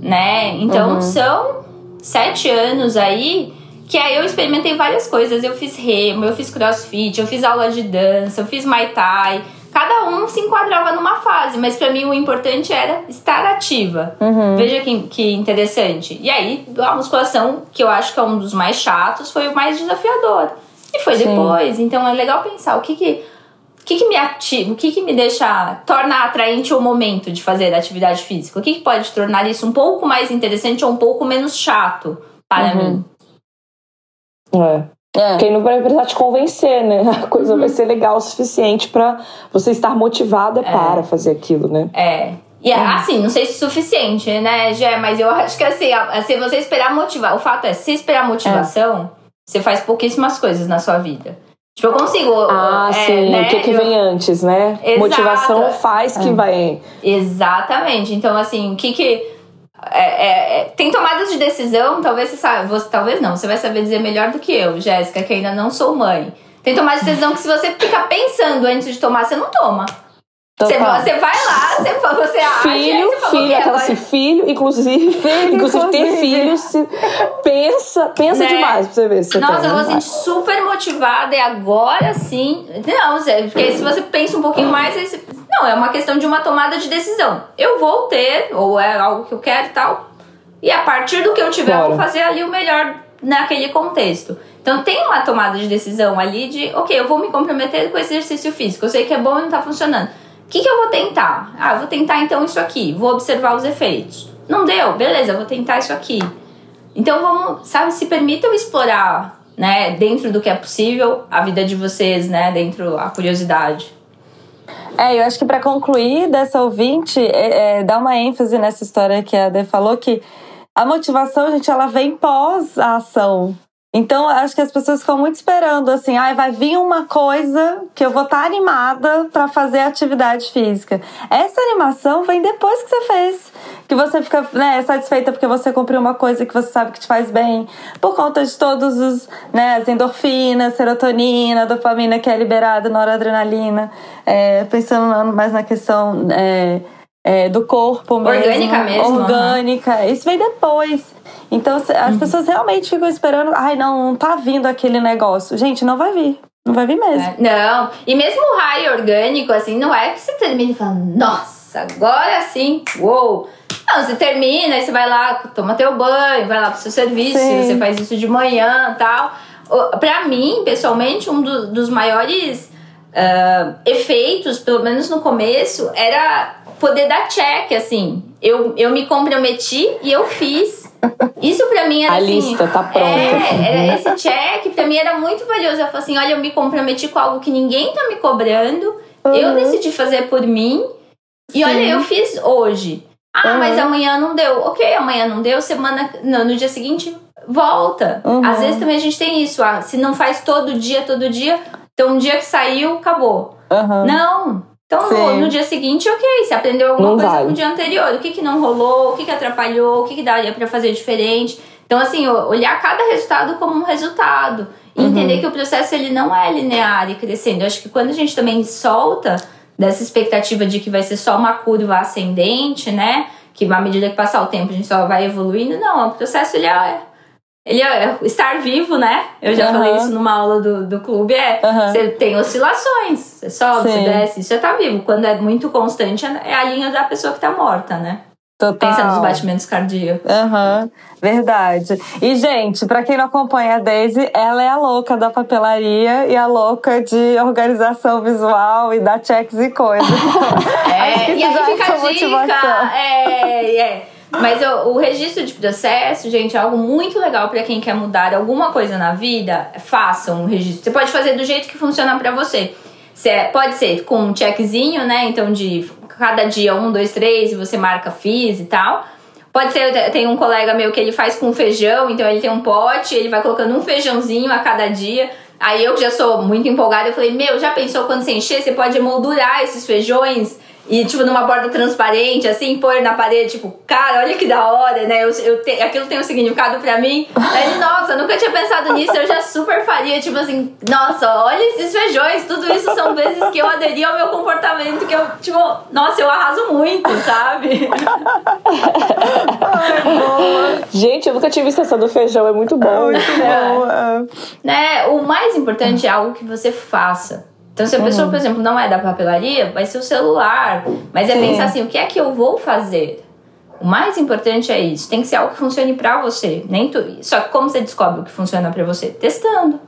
Né? Então, Uhum. são sete anos aí que aí eu experimentei várias coisas. Eu fiz remo, eu fiz crossfit, eu fiz aula de dança, eu fiz muay thai. Cada um se enquadrava numa fase, mas pra mim o importante era estar ativa. Veja que, que interessante. E aí, a musculação, que eu acho que é um dos mais chatos, foi o mais desafiador. E foi Sim. depois. Então é legal pensar o que que, o que, que me ativa, o que, que me deixa, torna atraente o momento de fazer atividade física. O que, que pode tornar isso um pouco mais interessante ou um pouco menos chato para Uhum. mim. É. É. Porque aí não vai precisar te convencer, né? (laughs) A coisa vai ser legal o suficiente pra você estar motivada para fazer aquilo, né? É. E assim, não sei se é suficiente, né, Gé? Mas eu acho que assim, se você esperar motivar. O fato é, se você esperar motivação, você faz pouquíssimas coisas na sua vida. Tipo, eu consigo. Ah, é, sim. né, O que, que eu- vem antes, né? Exato. Motivação faz que vai. Exatamente. Então, assim, o que que. é, é, é, tem tomadas de decisão, talvez você saiba, você, talvez não, você vai saber dizer melhor do que eu, Jéssica, que ainda não sou mãe. Tem tomadas de decisão que se você ficar pensando antes de tomar, você não toma. Você, Total. você vai lá, você, você aí Filho, você filho, "Ok, aquela assim, filho, inclusive, inclusive ter filho, se, pensa, pensa Né? demais pra você ver se você Nossa, tem, eu vou sentir super motivada e agora sim. Não, porque se você pensa um pouquinho mais, você- não, é uma questão de uma tomada de decisão. Eu vou ter, ou é algo que eu quero e tal. E a partir do que eu tiver, eu vou Bora. fazer ali o melhor naquele contexto. Então tem uma tomada de decisão ali de, ok, eu vou me comprometer com exercício físico. Eu sei que é bom e não tá funcionando. Que, que eu vou tentar? Ah, eu vou tentar então isso aqui. Vou observar os efeitos. Não deu? Beleza, vou tentar isso aqui. Então vamos, sabe, se permitam explorar né, dentro do que é possível, a vida de vocês, né, dentro a curiosidade. É, eu acho que para concluir dessa ouvinte, é, é, dá uma ênfase nessa história que a Ade falou que a motivação, gente, ela vem pós a ação. Então, acho que as pessoas ficam muito esperando assim, ah, vai vir uma coisa que eu vou estar tá animada para fazer atividade física. Essa animação vem depois que você fez, que você fica né, satisfeita porque você cumpriu uma coisa que você sabe que te faz bem, por conta de todos os, né, as endorfinas, serotonina, dopamina que é liberada na hora adrenalina, é, pensando mais na questão é, é, do corpo mesmo. Orgânica mesmo. Orgânica. Uhum. Isso vem depois. Então as uhum. pessoas realmente ficam esperando, ai, não, não tá vindo aquele negócio. Gente, não vai vir. Não vai vir mesmo. É, não. E mesmo o raio orgânico, assim, não é que você termina e fala, nossa, agora sim, uou. Não, você termina, aí você vai lá, toma teu banho, vai lá pro seu serviço, sim. você faz isso de manhã tal. Pra mim, pessoalmente, um do, dos maiores uh, efeitos, pelo menos no começo, era poder dar check, assim. Eu, eu me comprometi e eu fiz. Isso pra mim era A assim, lista tá pronta. É, esse check pra mim era muito valioso. Eu falei assim: olha, eu me comprometi com algo que ninguém tá me cobrando. Uhum. Eu decidi fazer por mim. E Sim. olha, eu fiz hoje. Ah, uhum. mas amanhã não deu. Ok, amanhã não deu, semana. Não, no dia seguinte, volta. Uhum. Às vezes também a gente tem isso. Ah, se não faz todo dia, todo dia, então um dia que saiu, acabou. Não. Então, no, no, dia seguinte, ok, você aprendeu alguma não coisa vai. no dia anterior. O que, que não rolou, o que, que atrapalhou, o que, que daria para fazer diferente. Então, assim, olhar cada resultado como um resultado. E uhum. entender que o processo ele não é linear e crescendo. Eu acho que quando a gente também solta dessa expectativa de que vai ser só uma curva ascendente, né? Que à medida que passar o tempo a gente só vai evoluindo. Não, o processo ele é ele é estar vivo, né? Eu já uhum. falei isso numa aula do, do clube. É, uhum. você tem oscilações. Você sobe, Sim. você desce, você tá vivo. Quando é muito constante, é a linha da pessoa que tá morta, né? Total. Pensa nos batimentos cardíacos. Uhum, verdade. E, gente, para quem não acompanha a Daisy, ela é a louca da papelaria e a louca de organização visual e da checks e coisas. (laughs) é, e aí fica a dica. É, é. Mas o, o registro de processo, gente, é algo muito legal para quem quer mudar alguma coisa na vida. Faça um registro. Você pode fazer do jeito que funciona para você. Você é, pode ser com um checkzinho, né? Então, de cada dia, um, dois, três, e você marca fiz e tal. Pode ser, tem um colega meu que ele faz com feijão, então ele tem um pote, ele vai colocando um feijãozinho a cada dia. Aí eu que já sou muito empolgada, eu falei, meu, já pensou quando você encher, você pode moldurar esses feijões e, tipo, numa borda transparente, assim, pôr na parede, tipo, cara, olha que da hora, né? Eu, eu te, aquilo tem um significado pra mim. Aí, nossa, nunca tinha pensado nisso, eu já super faria, tipo assim, nossa, olha esses feijões, tudo isso são vezes que eu aderi ao meu comportamento, que eu, tipo, nossa, eu arraso muito, sabe? Ai, boa. Gente, eu nunca tinha visto essa do feijão, é muito bom. É muito é. Né? O mais importante é algo que você faça. Então, se a pessoa, por exemplo, não é da papelaria, vai ser o celular. Mas é Sim. pensar assim: o que é que eu vou fazer? O mais importante é isso. Tem que ser algo que funcione para você. Nem tu... Só que como você descobre o que funciona para você? Testando.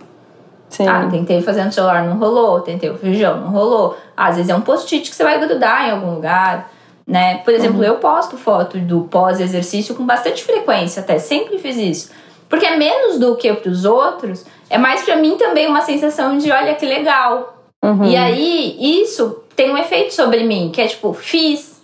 Sim. Ah, tentei fazer no celular, não rolou. Tentei o feijão, não rolou. Às vezes é um post-it que você vai grudar em algum lugar. Né? Por exemplo, uhum. eu posto foto do pós-exercício com bastante frequência, até sempre fiz isso. Porque é menos do que para os outros, é mais para mim também uma sensação de olha que legal, Uhum. E aí, isso tem um efeito sobre mim, que é tipo, fiz,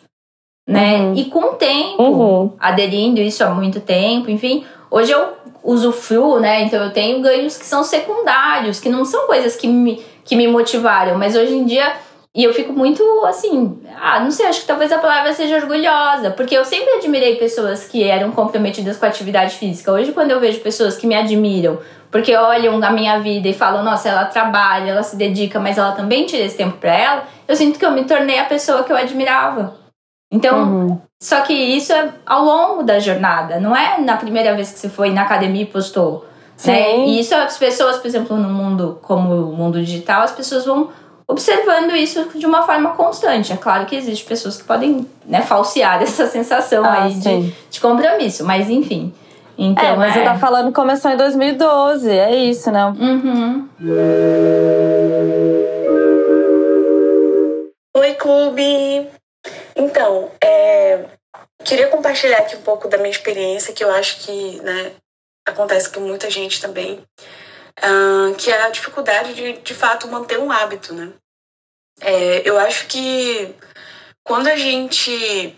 né? Uhum. E com o tempo, uhum. aderindo isso há muito tempo, enfim, hoje eu uso flu, né? Então eu tenho ganhos que são secundários, que não são coisas que me, que me motivaram, mas hoje em dia. E eu fico muito assim, ah, não sei, acho que talvez a palavra seja orgulhosa, porque eu sempre admirei pessoas que eram comprometidas com a atividade física. Hoje, quando eu vejo pessoas que me admiram porque olham a minha vida e falam, nossa, ela trabalha, ela se dedica, mas ela também tira esse tempo para ela, eu sinto que eu me tornei a pessoa que eu admirava. Então, uhum. só que isso é ao longo da jornada, não é na primeira vez que você foi na academia e postou. Né? E isso as pessoas, por exemplo, no mundo como o mundo digital, as pessoas vão observando isso de uma forma constante. É claro que existem pessoas que podem né, falsear (laughs) essa sensação ah, aí de, de compromisso, mas enfim. Então, é, mas é. você tá falando que começou em 2012, é isso, né? Uhum. Oi, clube! Então, é, queria compartilhar aqui um pouco da minha experiência, que eu acho que né, acontece com muita gente também. Uh, que é a dificuldade de, de fato, manter um hábito, né? É, eu acho que quando a gente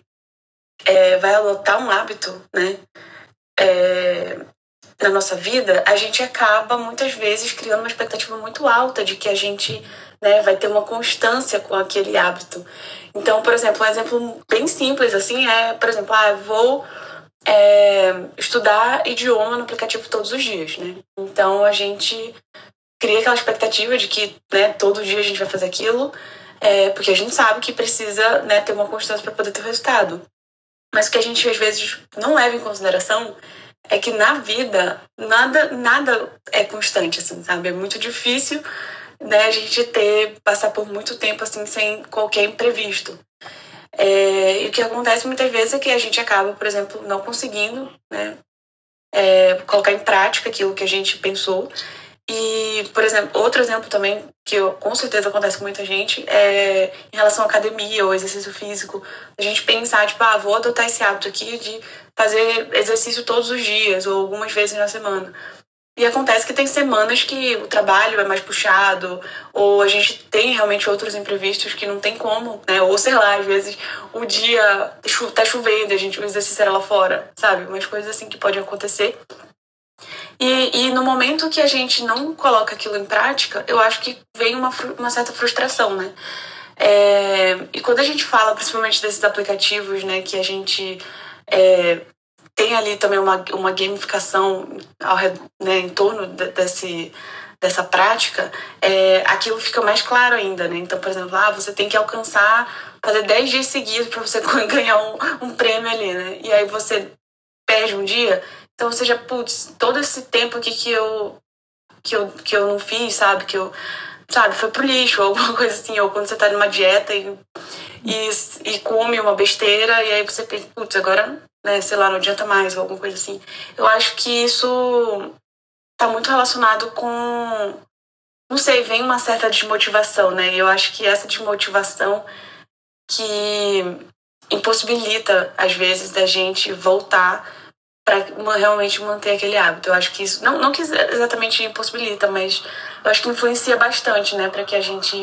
é, vai adotar um hábito, né, é, na nossa vida, a gente acaba muitas vezes criando uma expectativa muito alta de que a gente né, vai ter uma constância com aquele hábito. Então, por exemplo, um exemplo bem simples assim é, por exemplo, ah, vou é, estudar idioma no aplicativo todos os dias, né? Então a gente cria aquela expectativa de que né, todo dia a gente vai fazer aquilo, é, porque a gente sabe que precisa né, ter uma constância para poder ter o resultado. Mas o que a gente às vezes não leva em consideração é que na vida nada nada é constante, assim, sabe? É muito difícil né, a gente ter passar por muito tempo assim sem qualquer imprevisto. É, e o que acontece muitas vezes é que a gente acaba, por exemplo, não conseguindo né, é, colocar em prática aquilo que a gente pensou. E, por exemplo, outro exemplo também que eu, com certeza acontece com muita gente é em relação à academia ou exercício físico. A gente pensar, tipo, ah, vou adotar esse hábito aqui de fazer exercício todos os dias ou algumas vezes na semana. E acontece que tem semanas que o trabalho é mais puxado, ou a gente tem realmente outros imprevistos que não tem como, né? Ou sei lá, às vezes o dia tá chovendo, a gente o exercício era lá fora, sabe? Umas coisas assim que podem acontecer. E, e no momento que a gente não coloca aquilo em prática, eu acho que vem uma, uma certa frustração, né? É, e quando a gente fala principalmente desses aplicativos, né, que a gente é, tem ali também uma, uma gamificação ao, né, em torno de, desse, dessa prática, é, aquilo fica mais claro ainda, né? Então, por exemplo, ah, você tem que alcançar, fazer 10 dias seguidos para você (laughs) ganhar um, um prêmio ali, né? E aí você perde um dia, então você já, putz, todo esse tempo aqui que eu, que eu, que eu não fiz, sabe? Que eu, sabe, foi pro lixo, ou (laughs) alguma coisa assim, ou quando você tá numa dieta e, e, e come uma besteira, e aí você pensa, putz, agora né, sei lá, não adianta mais, ou alguma coisa assim. Eu acho que isso tá muito relacionado com. Não sei, vem uma certa desmotivação, né? E eu acho que essa desmotivação que impossibilita, às vezes, da gente voltar para realmente manter aquele hábito. Eu acho que isso. Não, não que exatamente impossibilita, mas eu acho que influencia bastante, né? Para que a gente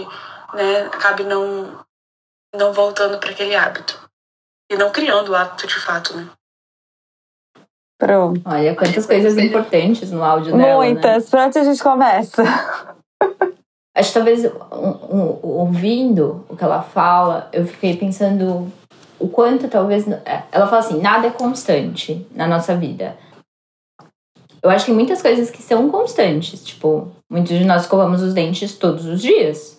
né, acabe não, não voltando para aquele hábito e não criando o hábito de fato, né? Pronto. Olha, quantas coisas importantes no áudio dela. Né? Muitas. Né? Por onde a gente começa? Acho que talvez um, um, ouvindo o que ela fala, eu fiquei pensando o quanto talvez. É, ela fala assim: nada é constante na nossa vida. Eu acho que muitas coisas que são constantes, tipo, muitos de nós escovamos os dentes todos os dias.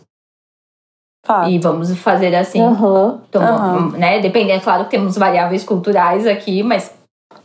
Fato. E vamos fazer assim. Uhum, uhum. Né? Dependendo, é claro que temos variáveis culturais aqui, mas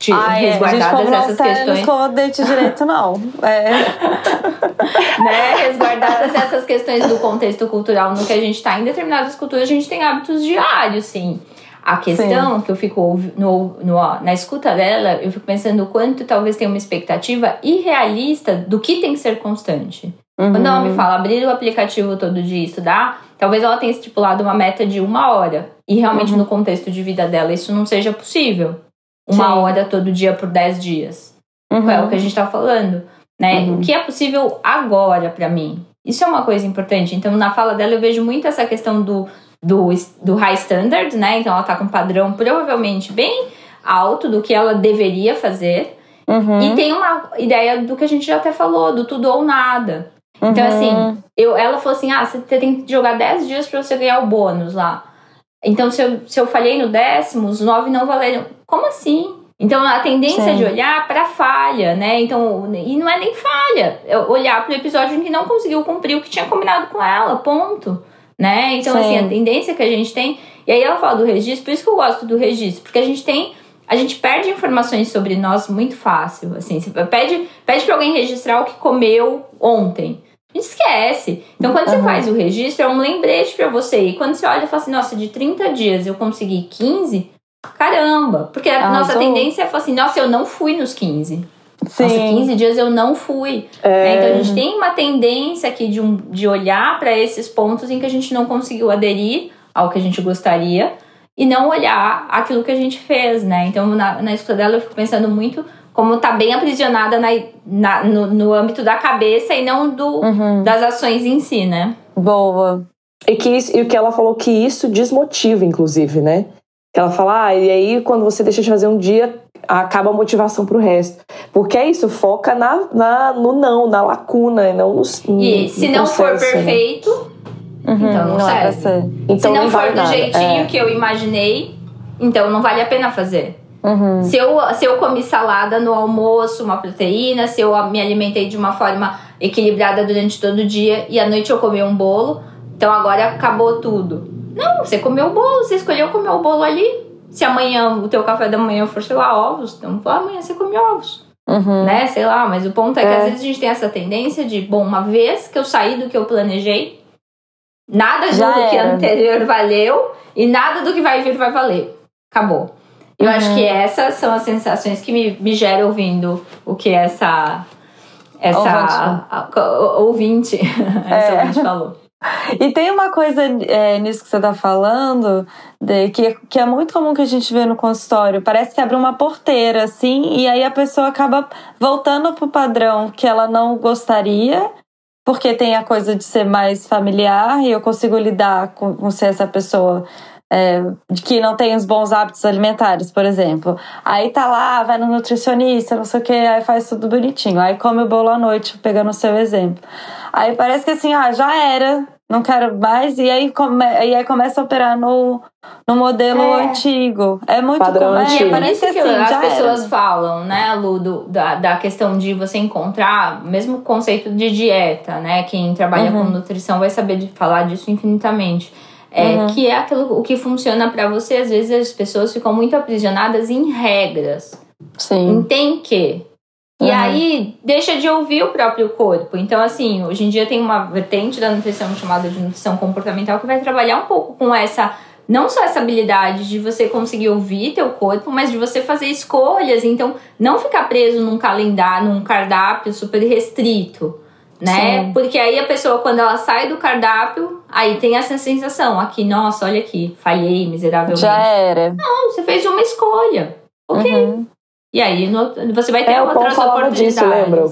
é. resguardadas essas questões. Não escova dente direito, não. É. (laughs) né? Resguardadas essas questões do contexto cultural no que a gente está em determinadas culturas, a gente tem hábitos diários, sim. A questão sim. que eu fico no, no, na escuta dela, eu fico pensando o quanto talvez tenha uma expectativa irrealista do que tem que ser constante. Uhum. Quando ela me fala abrir o aplicativo todo dia e estudar, Talvez ela tenha estipulado uma meta de uma hora. E realmente, uhum. no contexto de vida dela, isso não seja possível. Uma Sim. hora todo dia por dez dias. Uhum. É o que a gente tá falando. Né? Uhum. O que é possível agora para mim? Isso é uma coisa importante. Então, na fala dela, eu vejo muito essa questão do, do, do high standard, né? Então, ela tá com um padrão provavelmente bem alto do que ela deveria fazer. Uhum. E tem uma ideia do que a gente já até falou, do tudo ou nada. Então, uhum. assim, eu, ela falou assim: ah, você tem que jogar 10 dias para você ganhar o bônus lá. Então, se eu, se eu falhei no décimo, os 9 não valeram. Como assim? Então, a tendência Sim. de olhar para falha, né? Então, e não é nem falha, é olhar para o episódio em que não conseguiu cumprir o que tinha combinado com ela, ponto. Né? Então, Sim. assim, a tendência que a gente tem. E aí ela fala do registro, por isso que eu gosto do registro, porque a gente tem a gente perde informações sobre nós muito fácil. Assim, você pede, pede para alguém registrar o que comeu ontem esquece. Então, quando uhum. você faz o registro, é um lembrete para você. E quando você olha e fala assim, nossa, de 30 dias eu consegui 15, caramba. Porque a nossa sou... tendência é falar assim, nossa, eu não fui nos 15. Sim. Nossa, 15 dias eu não fui. É... Né? Então, a gente tem uma tendência aqui de, um, de olhar para esses pontos em que a gente não conseguiu aderir ao que a gente gostaria. e não olhar aquilo que a gente fez, né? Então, na, na escuta dela, eu fico pensando muito como tá bem aprisionada na, na no, no, âmbito da cabeça e não do, uhum. das ações em si, né? Boa. E, que isso, e o que ela falou que isso desmotiva, inclusive, né? Que ela fala, ah, e aí quando você deixa de fazer um dia, acaba a motivação pro resto. Porque é isso, foca na, na, no não, na lacuna, não no, no E se no não for né? perfeito, uhum, então não, não é serve. É então, se não, não for do nada. jeitinho é. que eu imaginei, então não vale a pena fazer. Uhum. Se, eu, se eu comi salada no almoço, uma proteína, se eu me alimentei de uma forma equilibrada durante todo o dia e à noite eu comi um bolo, então agora acabou tudo. Não, você comeu o bolo, você escolheu comer o bolo ali. Se amanhã o teu café da manhã for, sei lá, ovos, então amanhã você come ovos. Uhum. Né? Sei lá, mas o ponto é, é que às vezes a gente tem essa tendência de, bom, uma vez que eu saí do que eu planejei, nada do que anterior valeu e nada do que vai vir vai valer. Acabou. Eu uhum. acho que essas são as sensações que me, me geram ouvindo o que essa essa ouvinte, a, a, ouvinte (laughs) é. essa ouvinte falou. E tem uma coisa é, nisso que você está falando, de, que, que é muito comum que a gente vê no consultório. Parece que abre uma porteira, assim, e aí a pessoa acaba voltando pro padrão que ela não gostaria, porque tem a coisa de ser mais familiar e eu consigo lidar com, com ser essa pessoa é, de que não tem os bons hábitos alimentares, por exemplo. Aí tá lá, vai no nutricionista, não sei o que, aí faz tudo bonitinho. Aí come o bolo à noite, pegando o seu exemplo. Aí parece que assim, ah, já era, não quero mais, e aí, come, e aí começa a operar no, no modelo é. antigo. É muito Padrão comum. É, parece que assim, as pessoas era. falam, né, Lu, do, da, da questão de você encontrar, mesmo conceito de dieta, né? Quem trabalha uhum. com nutrição vai saber de falar disso infinitamente é, uhum. Que é aquilo o que funciona para você. Às vezes as pessoas ficam muito aprisionadas em regras. Sim. Em tem que. E uhum. aí deixa de ouvir o próprio corpo. Então, assim, hoje em dia tem uma vertente da nutrição chamada de nutrição comportamental que vai trabalhar um pouco com essa. Não só essa habilidade de você conseguir ouvir teu corpo, mas de você fazer escolhas. Então, não ficar preso num calendário, num cardápio super restrito né? Sim. Porque aí a pessoa, quando ela sai do cardápio, aí tem essa sensação aqui, nossa, olha aqui, falhei miseravelmente. Já era. Não, você fez uma escolha. Ok. Uhum. E aí no, você vai ter é, outras oportunidades. Disso, lembra?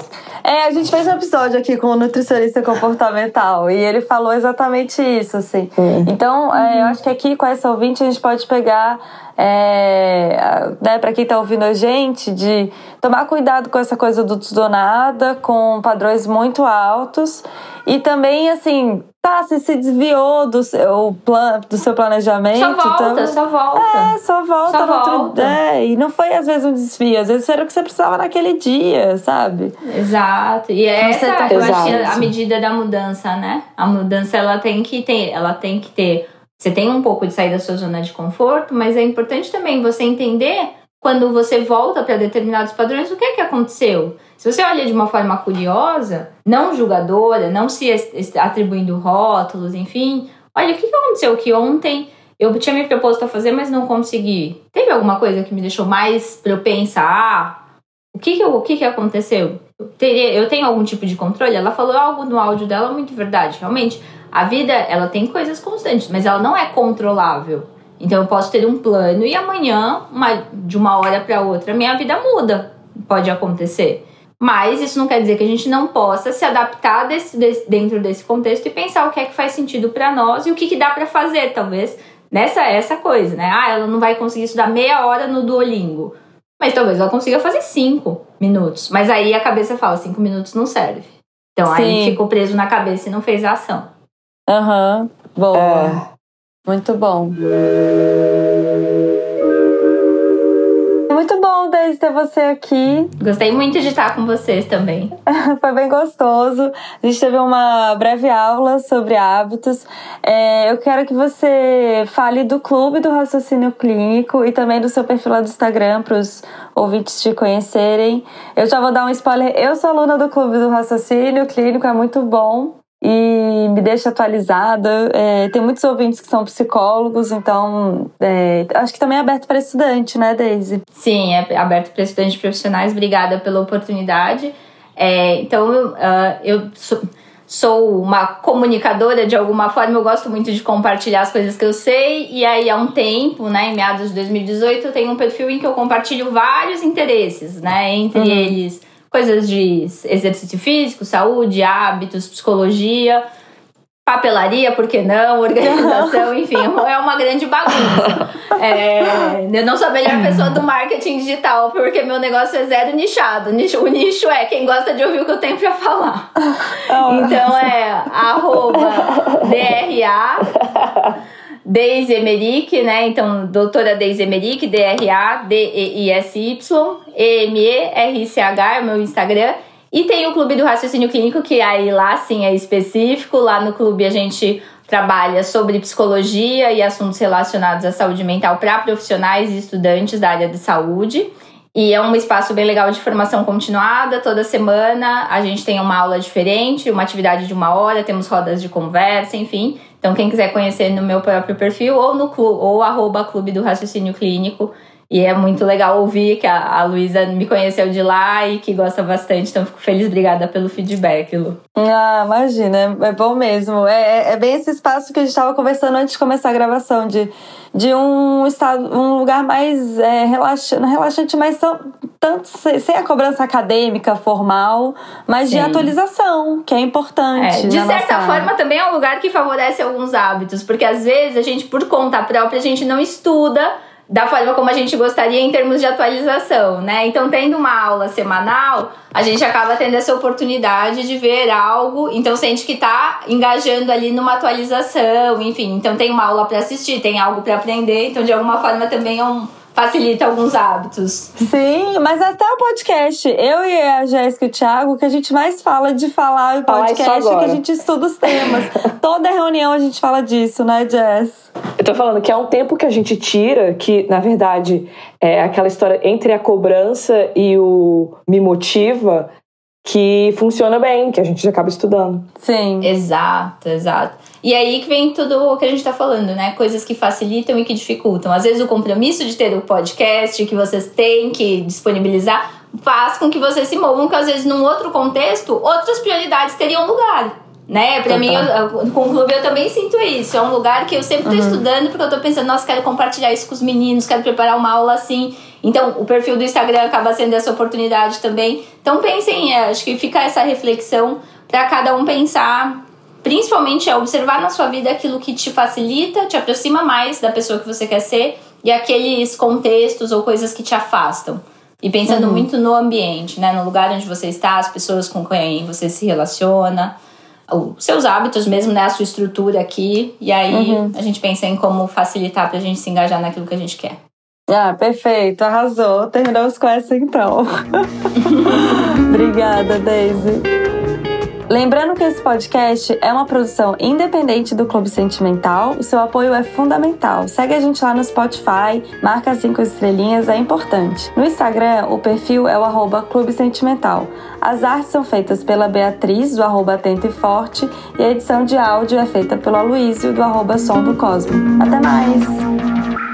É, a gente fez um episódio aqui com o um nutricionista comportamental e ele falou exatamente isso, assim. Uhum. Então, é, eu acho que aqui com essa ouvinte a gente pode pegar é, né, para quem está ouvindo a gente, de tomar cuidado com essa coisa do tudo ou nada, com padrões muito altos. E também, assim, tá, se se desviou do seu, plan, do seu planejamento. Só volta, então, só volta. É, só volta. Só volta. Outro, é, e não foi às vezes um desvio, às vezes era o que você precisava naquele dia, sabe? Exato. E é essa, tá eu acho a medida da mudança, né? A mudança, ela tem que ter, ela tem que ter você tem um pouco de sair da sua zona de conforto, mas é importante também você entender quando você volta para determinados padrões o que é que aconteceu. Se você olha de uma forma curiosa, não julgadora, não se atribuindo rótulos, enfim, olha o que aconteceu que ontem eu tinha me proposto a fazer, mas não consegui. Teve alguma coisa que me deixou mais propensa a o que que, o que, que aconteceu? Eu tenho algum tipo de controle? Ela falou algo no áudio dela muito verdade, realmente. A vida, ela tem coisas constantes, mas ela não é controlável. Então eu posso ter um plano e amanhã, uma, de uma hora para outra, minha vida muda. Pode acontecer. Mas isso não quer dizer que a gente não possa se adaptar desse, desse, dentro desse contexto e pensar o que é que faz sentido para nós e o que, que dá para fazer, talvez, nessa essa coisa, né? Ah, ela não vai conseguir estudar meia hora no Duolingo. Mas talvez ela consiga fazer cinco minutos. Mas aí a cabeça fala, cinco minutos não serve. Então Sim. aí ficou preso na cabeça e não fez a ação. Aham, uhum. boa. É. Muito bom. Muito bom, Deise, ter você aqui. Gostei muito de estar com vocês também. (laughs) Foi bem gostoso. A gente teve uma breve aula sobre hábitos. É, eu quero que você fale do Clube do Raciocínio Clínico e também do seu perfil lá do Instagram para os ouvintes te conhecerem. Eu já vou dar um spoiler. Eu sou aluna do Clube do Raciocínio Clínico, é muito bom e me deixa atualizada. É, tem muitos ouvintes que são psicólogos, então é, acho que também é aberto para estudante, né, Daisy? Sim, é aberto para estudantes profissionais. Obrigada pela oportunidade. É, então, uh, eu sou, sou uma comunicadora de alguma forma, eu gosto muito de compartilhar as coisas que eu sei. E aí, há um tempo, né, em meados de 2018, eu tenho um perfil em que eu compartilho vários interesses, né? Entre uhum. eles, coisas de exercício físico, saúde, hábitos, psicologia papelaria, por que não, organização, (laughs) enfim, é uma grande bagunça. É, eu não sou a melhor pessoa do marketing digital, porque meu negócio é zero nichado. O nicho é quem gosta de ouvir o que eu tenho pra falar. (laughs) Então é arroba DRA (laughs) Deise Emerick, né? Então, doutora Deise Emerick, D-R-A, D-E-I-S-Y, E-M-E-R-C-H é o meu Instagram. E tem o Clube do Raciocínio Clínico, que aí lá sim é específico. Lá no clube a gente trabalha sobre psicologia e assuntos relacionados à saúde mental para profissionais e estudantes da área de saúde. E é um espaço bem legal de formação continuada. Toda semana a gente tem uma aula diferente, uma atividade de uma hora, temos rodas de conversa, enfim. Então, quem quiser conhecer no meu próprio perfil ou no clube, ou arroba Clube do Raciocínio Clínico, e é muito legal ouvir que a, a Luísa me conheceu de lá e que gosta bastante, então fico feliz, obrigada pelo feedback, Lu. Ah, imagina, é, é bom mesmo. É, é, é bem esse espaço que a gente estava conversando antes de começar a gravação, de, de um estado, um lugar mais é, relaxante, relaxante, mas tanto sem a cobrança acadêmica, formal, mas Sim. de atualização, que é importante. É, de certa nossa... forma, também é um lugar que favorece alguns hábitos, porque às vezes a gente, por conta própria, a gente não estuda da forma como a gente gostaria em termos de atualização, né? Então, tendo uma aula semanal, a gente acaba tendo essa oportunidade de ver algo, então sente que tá engajando ali numa atualização, enfim. Então, tem uma aula para assistir, tem algo para aprender, então de alguma forma também é um facilita alguns hábitos. Sim, mas até o podcast. Eu e a Jéssica e o Thiago, que a gente mais fala de falar o podcast é que a gente estuda os temas. (laughs) Toda reunião a gente fala disso, né, Jess? Eu tô falando que é um tempo que a gente tira, que na verdade é aquela história entre a cobrança e o me motiva, que funciona bem, que a gente acaba estudando. Sim. Exato, exato. E aí que vem tudo o que a gente está falando, né? Coisas que facilitam e que dificultam. Às vezes o compromisso de ter o podcast que vocês têm que disponibilizar faz com que vocês se movam, que às vezes num outro contexto, outras prioridades teriam lugar. Né? Pra mim, eu, com o clube eu também sinto isso. É um lugar que eu sempre tô uhum. estudando, porque eu tô pensando, nossa, quero compartilhar isso com os meninos, quero preparar uma aula assim. Então, o perfil do Instagram acaba sendo essa oportunidade também. Então, pensem, é, acho que fica essa reflexão para cada um pensar principalmente é observar na sua vida aquilo que te facilita, te aproxima mais da pessoa que você quer ser e aqueles contextos ou coisas que te afastam. E pensando uhum. muito no ambiente, né? No lugar onde você está, as pessoas com quem você se relaciona, os seus hábitos mesmo, né? A sua estrutura aqui. E aí uhum. a gente pensa em como facilitar pra gente se engajar naquilo que a gente quer. Ah, perfeito, arrasou. Terminamos com essa então. (laughs) Obrigada, Daisy. Lembrando que esse podcast é uma produção independente do Clube Sentimental, o seu apoio é fundamental. Segue a gente lá no Spotify, marca cinco estrelinhas, é importante. No Instagram, o perfil é o arroba Clube Sentimental. As artes são feitas pela Beatriz, do arroba Atento e Forte, e a edição de áudio é feita pelo Aloysio, do arroba Som do Cosmo. Até mais!